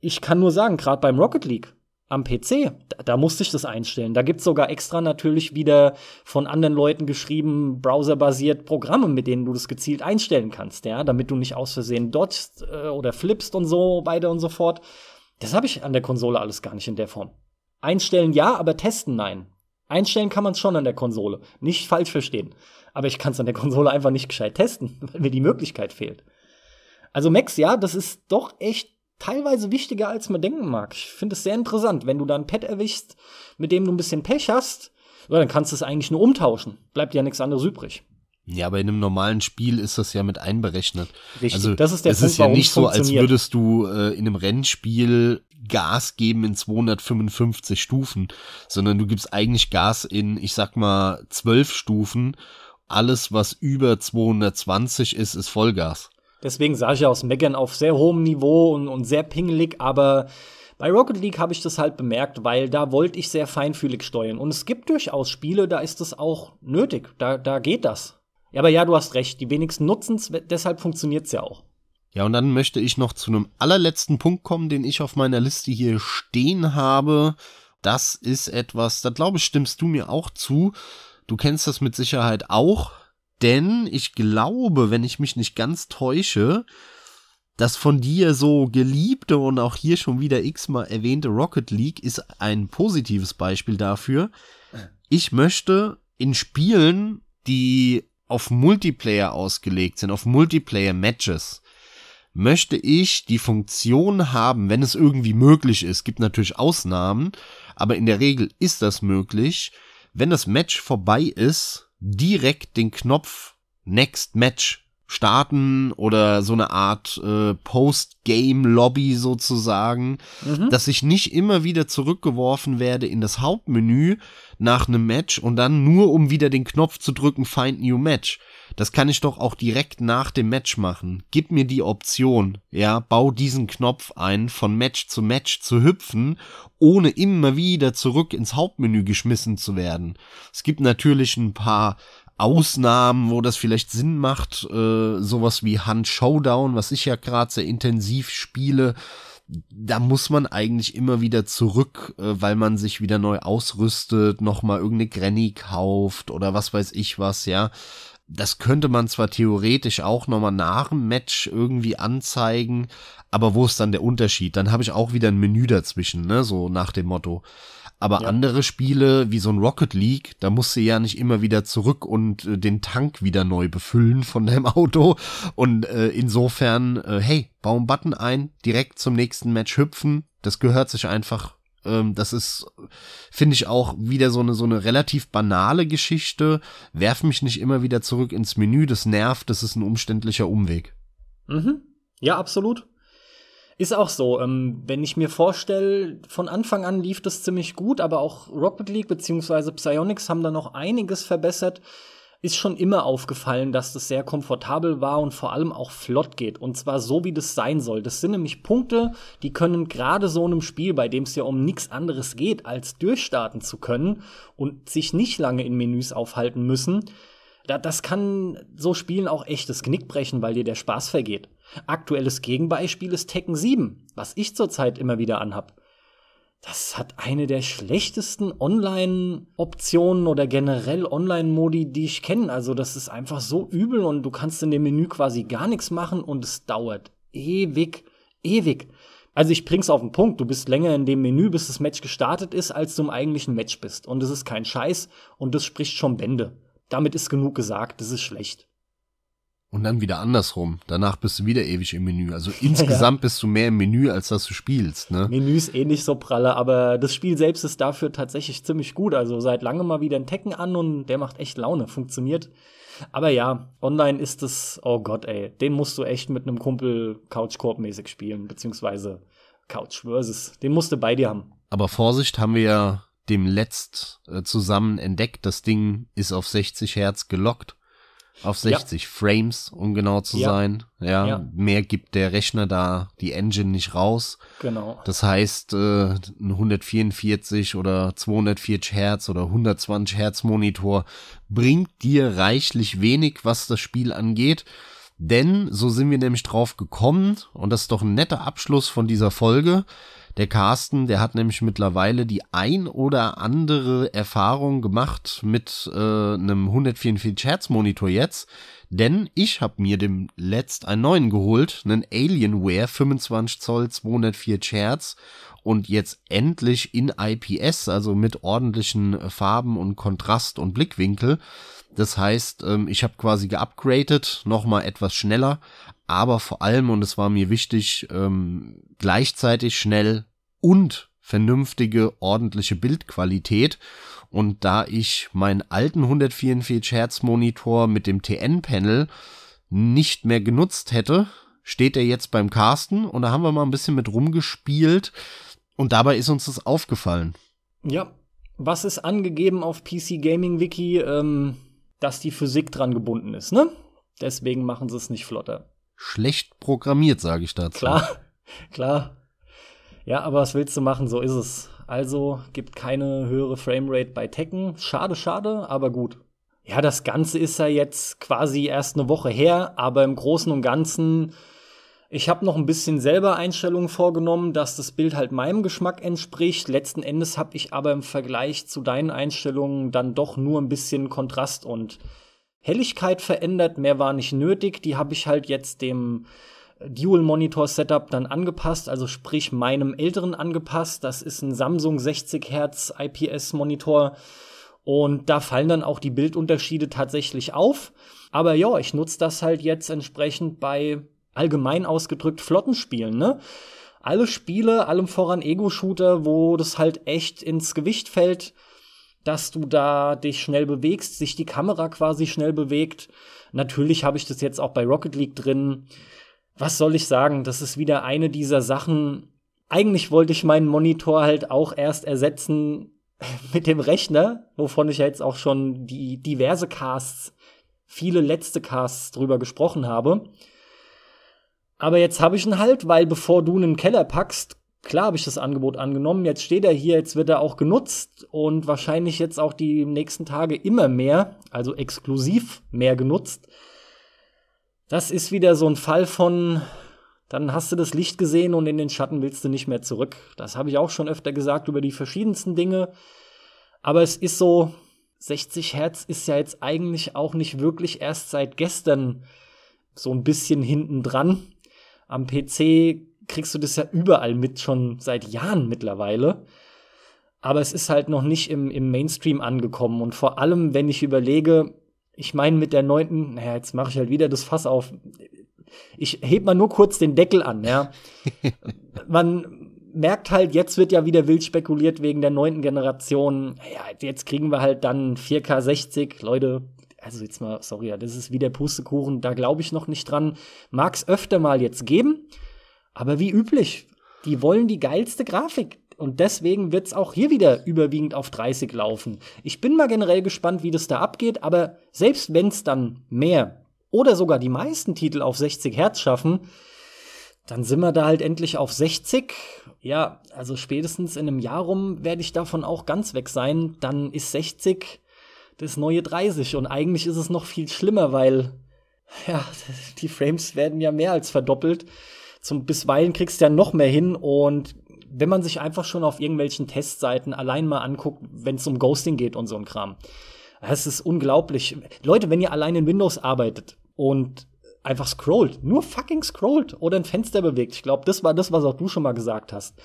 Speaker 2: ich kann nur sagen, gerade beim Rocket League am PC, da, da, musste ich das einstellen. Da gibt's sogar extra natürlich wieder von anderen Leuten geschrieben, browserbasiert Programme, mit denen du das gezielt einstellen kannst, ja, damit du nicht aus Versehen dodgst äh, oder flippst und so weiter und so fort. Das habe ich an der Konsole alles gar nicht in der Form. Einstellen ja, aber testen nein. Einstellen kann man es schon an der Konsole. Nicht falsch verstehen. Aber ich kann es an der Konsole einfach nicht gescheit testen, weil mir die Möglichkeit fehlt. Also Max, ja, das ist doch echt teilweise wichtiger, als man denken mag. Ich finde es sehr interessant. Wenn du da ein Pad erwischst, mit dem du ein bisschen Pech hast, dann kannst du es eigentlich nur umtauschen. Bleibt ja nichts anderes übrig.
Speaker 1: Ja, aber in einem normalen Spiel ist das ja mit einberechnet.
Speaker 2: Richtig,
Speaker 1: also,
Speaker 2: das ist der
Speaker 1: es
Speaker 2: Punkt,
Speaker 1: ist ja nicht so, als würdest du äh, in einem Rennspiel Gas geben in 255 Stufen, sondern du gibst eigentlich Gas in, ich sag mal, 12 Stufen. Alles, was über 220 ist, ist Vollgas.
Speaker 2: Deswegen sage ich ja aus Meckern auf sehr hohem Niveau und, und sehr pingelig, aber bei Rocket League habe ich das halt bemerkt, weil da wollte ich sehr feinfühlig steuern. Und es gibt durchaus Spiele, da ist das auch nötig. Da, da geht das. Ja, aber ja, du hast recht. Die wenigsten nutzen es, deshalb funktioniert es ja auch.
Speaker 1: Ja, und dann möchte ich noch zu einem allerletzten Punkt kommen, den ich auf meiner Liste hier stehen habe. Das ist etwas, da glaube ich, stimmst du mir auch zu. Du kennst das mit Sicherheit auch, denn ich glaube, wenn ich mich nicht ganz täusche, das von dir so geliebte und auch hier schon wieder x-mal erwähnte Rocket League ist ein positives Beispiel dafür. Ich möchte in Spielen, die auf Multiplayer ausgelegt sind, auf Multiplayer-Matches, möchte ich die Funktion haben, wenn es irgendwie möglich ist, gibt natürlich Ausnahmen, aber in der Regel ist das möglich, wenn das Match vorbei ist, direkt den Knopf Next Match starten oder so eine Art äh, Post-Game-Lobby sozusagen, dass ich nicht immer wieder zurückgeworfen werde in das Hauptmenü nach einem Match und dann nur um wieder den Knopf zu drücken Find New Match. Das kann ich doch auch direkt nach dem Match machen. Gib mir die Option, ja, bau diesen Knopf ein, von Match zu Match zu hüpfen, ohne immer wieder zurück ins Hauptmenü geschmissen zu werden. Es gibt natürlich ein paar Ausnahmen, wo das vielleicht Sinn macht, äh, sowas wie Hand Showdown, was ich ja gerade sehr intensiv spiele, da muss man eigentlich immer wieder zurück, äh, weil man sich wieder neu ausrüstet, nochmal irgendeine Granny kauft oder was weiß ich was, ja. Das könnte man zwar theoretisch auch nochmal nach dem Match irgendwie anzeigen, aber wo ist dann der Unterschied? Dann habe ich auch wieder ein Menü dazwischen, ne, so nach dem Motto. Aber
Speaker 2: Ja.
Speaker 1: andere Spiele wie so ein Rocket League, da musst du ja nicht immer wieder zurück und äh, den Tank wieder neu befüllen von deinem Auto. Und äh, insofern, äh, hey, bau einen Button ein, direkt zum nächsten Match hüpfen. Das gehört sich einfach. Ähm, das ist, finde ich auch wieder so eine so eine relativ banale Geschichte. Werf mich nicht immer wieder zurück ins Menü. Das nervt. Das ist ein umständlicher Umweg.
Speaker 2: Mhm. Ja, absolut. Ist auch so. Ähm, wenn ich mir vorstelle, von Anfang an lief das ziemlich gut, aber auch Rocket League bzw. Psyonix haben da noch einiges verbessert. Ist schon immer aufgefallen, dass das sehr komfortabel war und vor allem auch flott geht. Und zwar so, wie das sein soll. Das sind nämlich Punkte, die können gerade so einem Spiel, bei dem es ja um nichts anderes geht, als durchstarten zu können und sich nicht lange in Menüs aufhalten müssen, da, das kann so Spielen auch echt das Knick brechen, weil dir der Spaß vergeht. Aktuelles Gegenbeispiel ist Tekken 7, was ich zurzeit immer wieder anhab. Das hat eine der schlechtesten Online-Optionen oder generell Online-Modi, die ich kenne. Also das ist einfach so übel und du kannst in dem Menü quasi gar nichts machen und es dauert ewig, ewig. Also ich bring's auf den Punkt, du bist länger in dem Menü, bis das Match gestartet ist, als du im eigentlichen Match bist. Und das ist kein Scheiß und das spricht schon Bände. Damit ist genug gesagt, das ist schlecht.
Speaker 1: Und dann wieder andersrum. Danach bist du wieder ewig im Menü. Also insgesamt bist du mehr im Menü, als dass du spielst, ne?
Speaker 2: Menü ist eh nicht so pralle, aber das Spiel selbst ist dafür tatsächlich ziemlich gut. Also seit langem mal wieder ein Tekken an und der macht echt Laune, funktioniert. Aber ja, online ist es, oh Gott, ey, den musst du echt mit einem Kumpel Couch-Koop-mäßig spielen, beziehungsweise Couch versus, den musst du bei dir haben.
Speaker 1: Aber Vorsicht, haben wir ja dem letzt äh, zusammen entdeckt. Das Ding ist auf 60 Hertz gelockt. Auf 60 Frames, um genau zu
Speaker 2: Ja.
Speaker 1: sein. Ja,
Speaker 2: Ja.
Speaker 1: mehr gibt der Rechner da, die Engine nicht raus.
Speaker 2: Genau.
Speaker 1: Das heißt, äh, ein 144 oder 240 Hertz oder 120 Hertz Monitor bringt dir reichlich wenig, was das Spiel angeht. Denn, so sind wir nämlich drauf gekommen, und das ist doch ein netter Abschluss von dieser Folge, Der Carsten, der hat nämlich mittlerweile die ein oder andere Erfahrung gemacht mit äh, einem 144 Hertz Monitor jetzt, denn ich habe mir dem letzt einen neuen geholt, einen Alienware 25 Zoll 204 Hertz und jetzt endlich in IPS, also mit ordentlichen Farben und Kontrast und Blickwinkel. Das heißt, ähm, ich habe quasi geupgradet, nochmal etwas schneller, aber vor allem, und es war mir wichtig, ähm, gleichzeitig schnell und vernünftige, ordentliche Bildqualität. Und da ich meinen alten 144 Hertz Monitor mit dem TN-Panel nicht mehr genutzt hätte, steht er jetzt beim Carsten und da haben wir mal ein bisschen mit rumgespielt und dabei ist uns das aufgefallen.
Speaker 2: Ja, was ist angegeben auf PC Gaming Wiki, ähm, dass die Physik dran gebunden ist, ne? Deswegen machen sie es nicht flotter
Speaker 1: schlecht programmiert, sage ich dazu.
Speaker 2: Klar, klar. Ja, aber was willst du machen? So ist es. Also gibt keine höhere Framerate bei Tekken. Schade, schade, aber gut. Ja, das Ganze ist ja jetzt quasi erst eine Woche her, aber im Großen und Ganzen, ich habe noch ein bisschen selber Einstellungen vorgenommen, dass das Bild halt meinem Geschmack entspricht. Letzten Endes habe ich aber im Vergleich zu deinen Einstellungen dann doch nur ein bisschen Kontrast und Helligkeit verändert, mehr war nicht nötig. Die habe ich halt jetzt dem Dual Monitor Setup dann angepasst, also sprich meinem älteren angepasst. Das ist ein Samsung 60 Hertz IPS Monitor und da fallen dann auch die Bildunterschiede tatsächlich auf. Aber ja, ich nutze das halt jetzt entsprechend bei allgemein ausgedrückt Flottenspielen, ne? Alle Spiele, allem voran Ego-Shooter, wo das halt echt ins Gewicht fällt, dass du da dich schnell bewegst, sich die Kamera quasi schnell bewegt. Natürlich habe ich das jetzt auch bei Rocket League drin. Was soll ich sagen? Das ist wieder eine dieser Sachen. Eigentlich wollte ich meinen Monitor halt auch erst ersetzen mit dem Rechner, wovon ich jetzt auch schon die diverse Casts, viele letzte Casts drüber gesprochen habe. Aber jetzt habe ich ihn halt, weil bevor du einen Keller packst, klar habe ich das Angebot angenommen. Jetzt steht er hier, jetzt wird er auch genutzt und wahrscheinlich jetzt auch die nächsten Tage immer mehr, also exklusiv mehr genutzt. Das ist wieder so ein Fall von, dann hast du das Licht gesehen und in den Schatten willst du nicht mehr zurück. Das habe ich auch schon öfter gesagt über die verschiedensten Dinge. Aber es ist so, 60 Hertz ist ja jetzt eigentlich auch nicht wirklich erst seit gestern so ein bisschen hinten dran. Am PC kriegst du das ja überall mit, schon seit Jahren mittlerweile. Aber es ist halt noch nicht im, im Mainstream angekommen. Und vor allem, wenn ich überlege, ich meine mit der neunten, naja, jetzt mache ich halt wieder das Fass auf. Ich heb mal nur kurz den Deckel an, ja. Man merkt halt, jetzt wird ja wieder wild spekuliert wegen der neunten Generation. Ja, jetzt kriegen wir halt dann 4K 60. Leute, also jetzt mal, sorry, das ist wie der Pustekuchen, da glaube ich noch nicht dran. Mag es öfter mal jetzt geben. Aber wie üblich, die wollen die geilste Grafik. Und deswegen wird es auch hier wieder überwiegend auf 30 laufen. Ich bin mal generell gespannt, wie das da abgeht, aber selbst wenn es dann mehr oder sogar die meisten Titel auf 60 Hertz schaffen, dann sind wir da halt endlich auf 60. Ja, also spätestens in einem Jahr rum werde ich davon auch ganz weg sein. Dann ist 60 das neue 30. Und eigentlich ist es noch viel schlimmer, weil ja, die Frames werden ja mehr als verdoppelt zum bisweilen kriegst du ja noch mehr hin und wenn man sich einfach schon auf irgendwelchen Testseiten allein mal anguckt, wenn es um Ghosting geht und so ein Kram. Das ist unglaublich. Leute, wenn ihr allein in Windows arbeitet und einfach scrollt, nur fucking scrollt oder ein Fenster bewegt. Ich glaube, das war das, was auch du schon mal gesagt hast.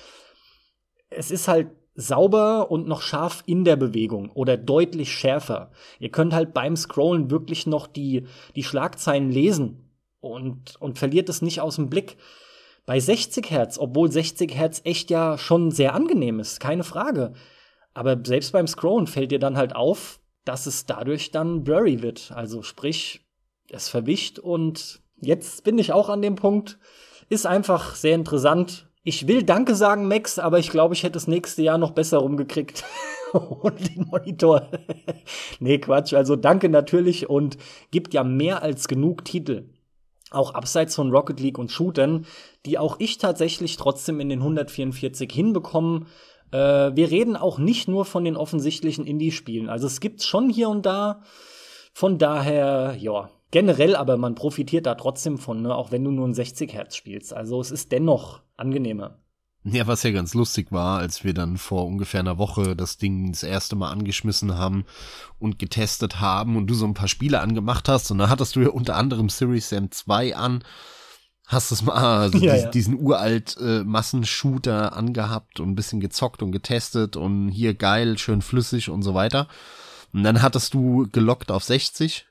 Speaker 2: Es ist halt sauber und noch scharf in der Bewegung oder deutlich schärfer. Ihr könnt halt beim Scrollen wirklich noch die, die Schlagzeilen lesen und, und verliert es nicht aus dem Blick. Bei 60 Hertz, obwohl 60 Hertz echt ja schon sehr angenehm ist, keine Frage. Aber selbst beim Scrollen fällt dir dann halt auf, dass es dadurch dann blurry wird. Also sprich, es verwischt und jetzt bin ich auch an dem Punkt. Ist einfach sehr interessant. Ich will Danke sagen, Max, aber ich glaube, ich hätte das nächste Jahr noch besser rumgekriegt. und den Monitor. nee, Quatsch. Also danke natürlich und gibt ja mehr als genug Titel auch abseits von Rocket League und Shootern, die auch ich tatsächlich trotzdem in den 144 hinbekommen. Äh, wir reden auch nicht nur von den offensichtlichen Indie-Spielen. Also es gibt's schon hier und da. Von daher, ja, generell, aber man profitiert da trotzdem von, ne? auch wenn du nur ein 60 Hertz spielst. Also es ist dennoch angenehmer.
Speaker 1: Ja, was ja ganz lustig war, als wir dann vor ungefähr einer Woche das Ding das erste Mal angeschmissen haben und getestet haben und du so ein paar Spiele angemacht hast und da hattest du ja unter anderem Series Sam 2 an, hast es mal also
Speaker 2: Ja,
Speaker 1: diesen,
Speaker 2: ja.
Speaker 1: diesen uralt äh, Massenshooter angehabt und ein bisschen gezockt und getestet und hier geil, schön flüssig und so weiter. Und dann hattest du gelockt auf 60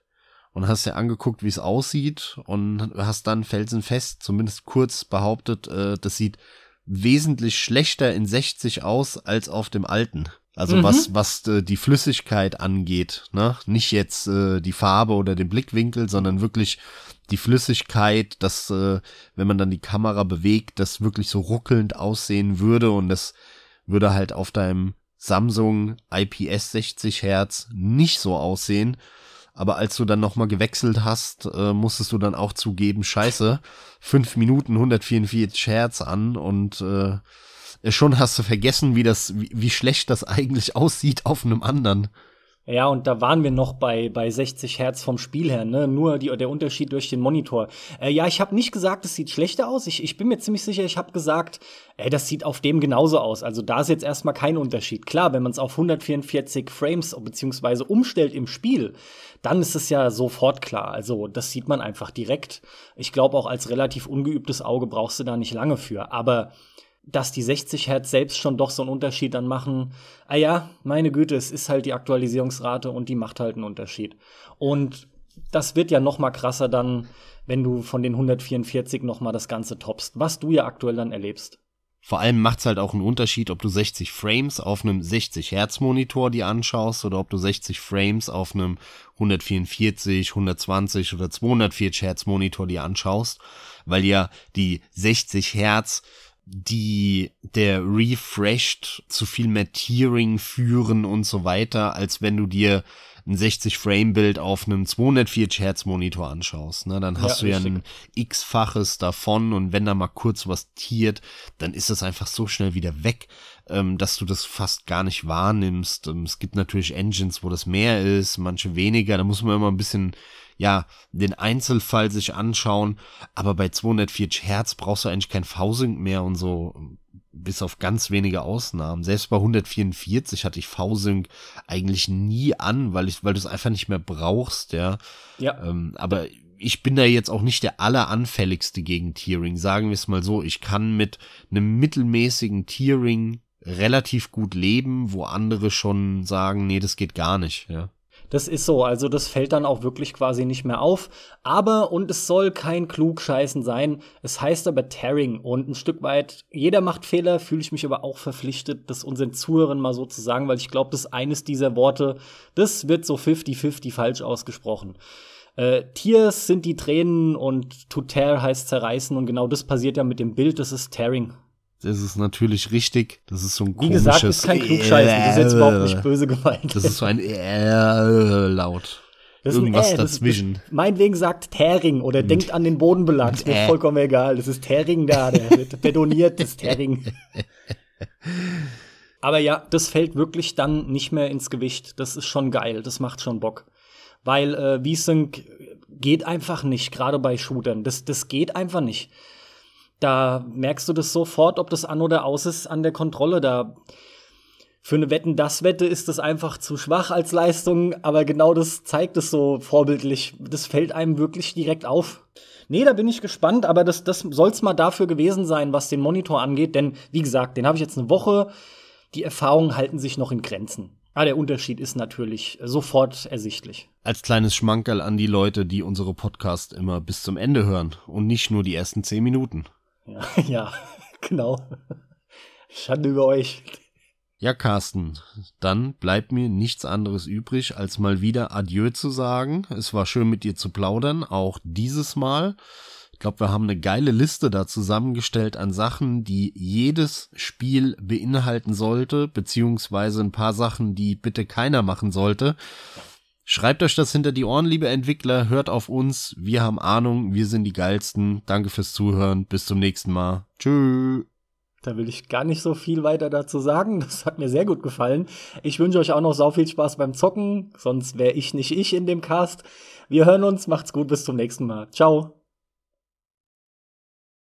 Speaker 1: und hast dir angeguckt, wie es aussieht und hast dann felsenfest, zumindest kurz behauptet, äh, das sieht wesentlich schlechter in 60 aus als auf dem alten. Also
Speaker 2: Mhm.
Speaker 1: was was äh, die Flüssigkeit angeht, ne? Nicht jetzt äh, die Farbe oder den Blickwinkel, sondern wirklich die Flüssigkeit, dass äh, wenn man dann die Kamera bewegt, das wirklich so ruckelnd aussehen würde und das würde halt auf deinem Samsung IPS 60 Hertz nicht so aussehen. Aber als du dann nochmal gewechselt hast, äh, musstest du dann auch zugeben, scheiße, fünf Minuten 144 Hertz an und äh, schon hast du vergessen, wie das, wie, wie schlecht das eigentlich aussieht auf einem anderen.
Speaker 2: Ja, und da waren wir noch bei, bei 60 Hertz vom Spiel her, ne? Nur die, der Unterschied durch den Monitor. Äh, ja, ich habe nicht gesagt, es sieht schlechter aus. Ich, ich bin mir ziemlich sicher, ich habe gesagt, ey, das sieht auf dem genauso aus. Also da ist jetzt erstmal kein Unterschied. Klar, wenn man es auf 144 Frames beziehungsweise umstellt im Spiel, dann ist es ja sofort klar. Also das sieht man einfach direkt. Ich glaube, auch als relativ ungeübtes Auge brauchst du da nicht lange für. Aber dass die 60 Hertz selbst schon doch so einen Unterschied dann machen. Ah ja, meine Güte, es ist halt die Aktualisierungsrate und die macht halt einen Unterschied. Und das wird ja noch mal krasser dann, wenn du von den 144 noch mal das Ganze toppst, was du ja aktuell dann erlebst.
Speaker 1: Vor allem macht's halt auch einen Unterschied, ob du 60 Frames auf einem 60 Hertz Monitor dir anschaust oder ob du 60 Frames auf einem 144, 120 oder 240 Hertz Monitor dir anschaust, weil ja die 60 Hertz die der refreshed zu viel mehr Tearing führen und so weiter, als wenn du dir ein 60 Frame Bild auf einem 240 Hertz Monitor anschaust, ne, dann hast
Speaker 2: Ja,
Speaker 1: du ja
Speaker 2: richtig.
Speaker 1: ein x-faches davon und wenn da mal kurz was tiert, dann ist es einfach so schnell wieder weg, ähm, dass du das fast gar nicht wahrnimmst. Ähm, es gibt natürlich Engines, wo das mehr ist, manche weniger, da muss man immer ein bisschen ja, den Einzelfall sich anschauen, aber bei 240 Hertz brauchst du eigentlich kein V-Sync mehr und so, bis auf ganz wenige Ausnahmen. Selbst bei 144 hatte ich V-Sync eigentlich nie an, weil ich, weil du es einfach nicht mehr brauchst, ja.
Speaker 2: Ja.
Speaker 1: Ähm, aber ich bin da jetzt auch nicht der alleranfälligste gegen Tearing, sagen wir es mal so. Ich kann mit einem mittelmäßigen Tearing relativ gut leben, wo andere schon sagen, nee, das geht gar nicht, ja.
Speaker 2: Das ist so, also das fällt dann auch wirklich quasi nicht mehr auf. Aber, und es soll kein Klugscheißen sein, es heißt aber Tearing und ein Stück weit, jeder macht Fehler, fühle ich mich aber auch verpflichtet, das unseren Zuhörern mal so zu sagen, weil ich glaube, das eines dieser Worte, das wird so 50-50 falsch ausgesprochen. Äh, Tears sind die Tränen und to tear heißt zerreißen und genau das passiert ja mit dem Bild, das ist Tearing.
Speaker 1: Das ist natürlich richtig. Das ist so ein
Speaker 2: Wie
Speaker 1: komisches.
Speaker 2: gesagt, das ist kein Klugscheißen, das ist jetzt überhaupt nicht böse gemeint.
Speaker 1: Das ist so ein äh, laut.
Speaker 2: Das ist ein
Speaker 1: Irgendwas
Speaker 2: Äh, das ist-
Speaker 1: dazwischen.
Speaker 2: Das, meinetwegen sagt Tearing oder denkt an den Bodenbelag. Ist mir
Speaker 1: Äh.
Speaker 2: vollkommen egal. Das ist Tearing da, der wird betoniert, das Tearing. Aber ja, das fällt wirklich dann nicht mehr ins Gewicht. Das ist schon geil. Das macht schon Bock. Weil äh, V-Sync geht einfach nicht, gerade bei Shootern. Das, das geht einfach nicht. Da merkst du das sofort, ob das an oder aus ist an der Kontrolle. Da für eine Wetten das Wette ist das einfach zu schwach als Leistung, aber genau das zeigt es so vorbildlich. Das fällt einem wirklich direkt auf. Nee, da bin ich gespannt, aber das, das soll's mal dafür gewesen sein, was den Monitor angeht, denn wie gesagt, den habe ich jetzt eine Woche. Die Erfahrungen halten sich noch in Grenzen. Ah, der Unterschied ist natürlich sofort ersichtlich.
Speaker 1: Als kleines Schmankerl an die Leute, die unsere Podcast immer bis zum Ende hören und nicht nur die ersten zehn Minuten.
Speaker 2: Ja, ja genau. Schande über euch.
Speaker 1: Ja, Carsten, dann bleibt mir nichts anderes übrig, als mal wieder Adieu zu sagen. Es war schön mit dir zu plaudern, auch dieses Mal. Ich glaube, wir haben eine geile Liste da zusammengestellt an Sachen, die jedes Spiel beinhalten sollte, beziehungsweise ein paar Sachen, die bitte keiner machen sollte. Schreibt euch das hinter die Ohren, liebe Entwickler, hört auf uns, wir haben Ahnung, wir sind die geilsten. Danke fürs Zuhören, bis zum nächsten Mal. Tschüss.
Speaker 2: Da will ich gar nicht so viel weiter dazu sagen. Das hat mir sehr gut gefallen. Ich wünsche euch auch noch sau viel Spaß beim Zocken, sonst wäre ich nicht ich in dem Cast. Wir hören uns, macht's gut, bis zum nächsten Mal. Ciao.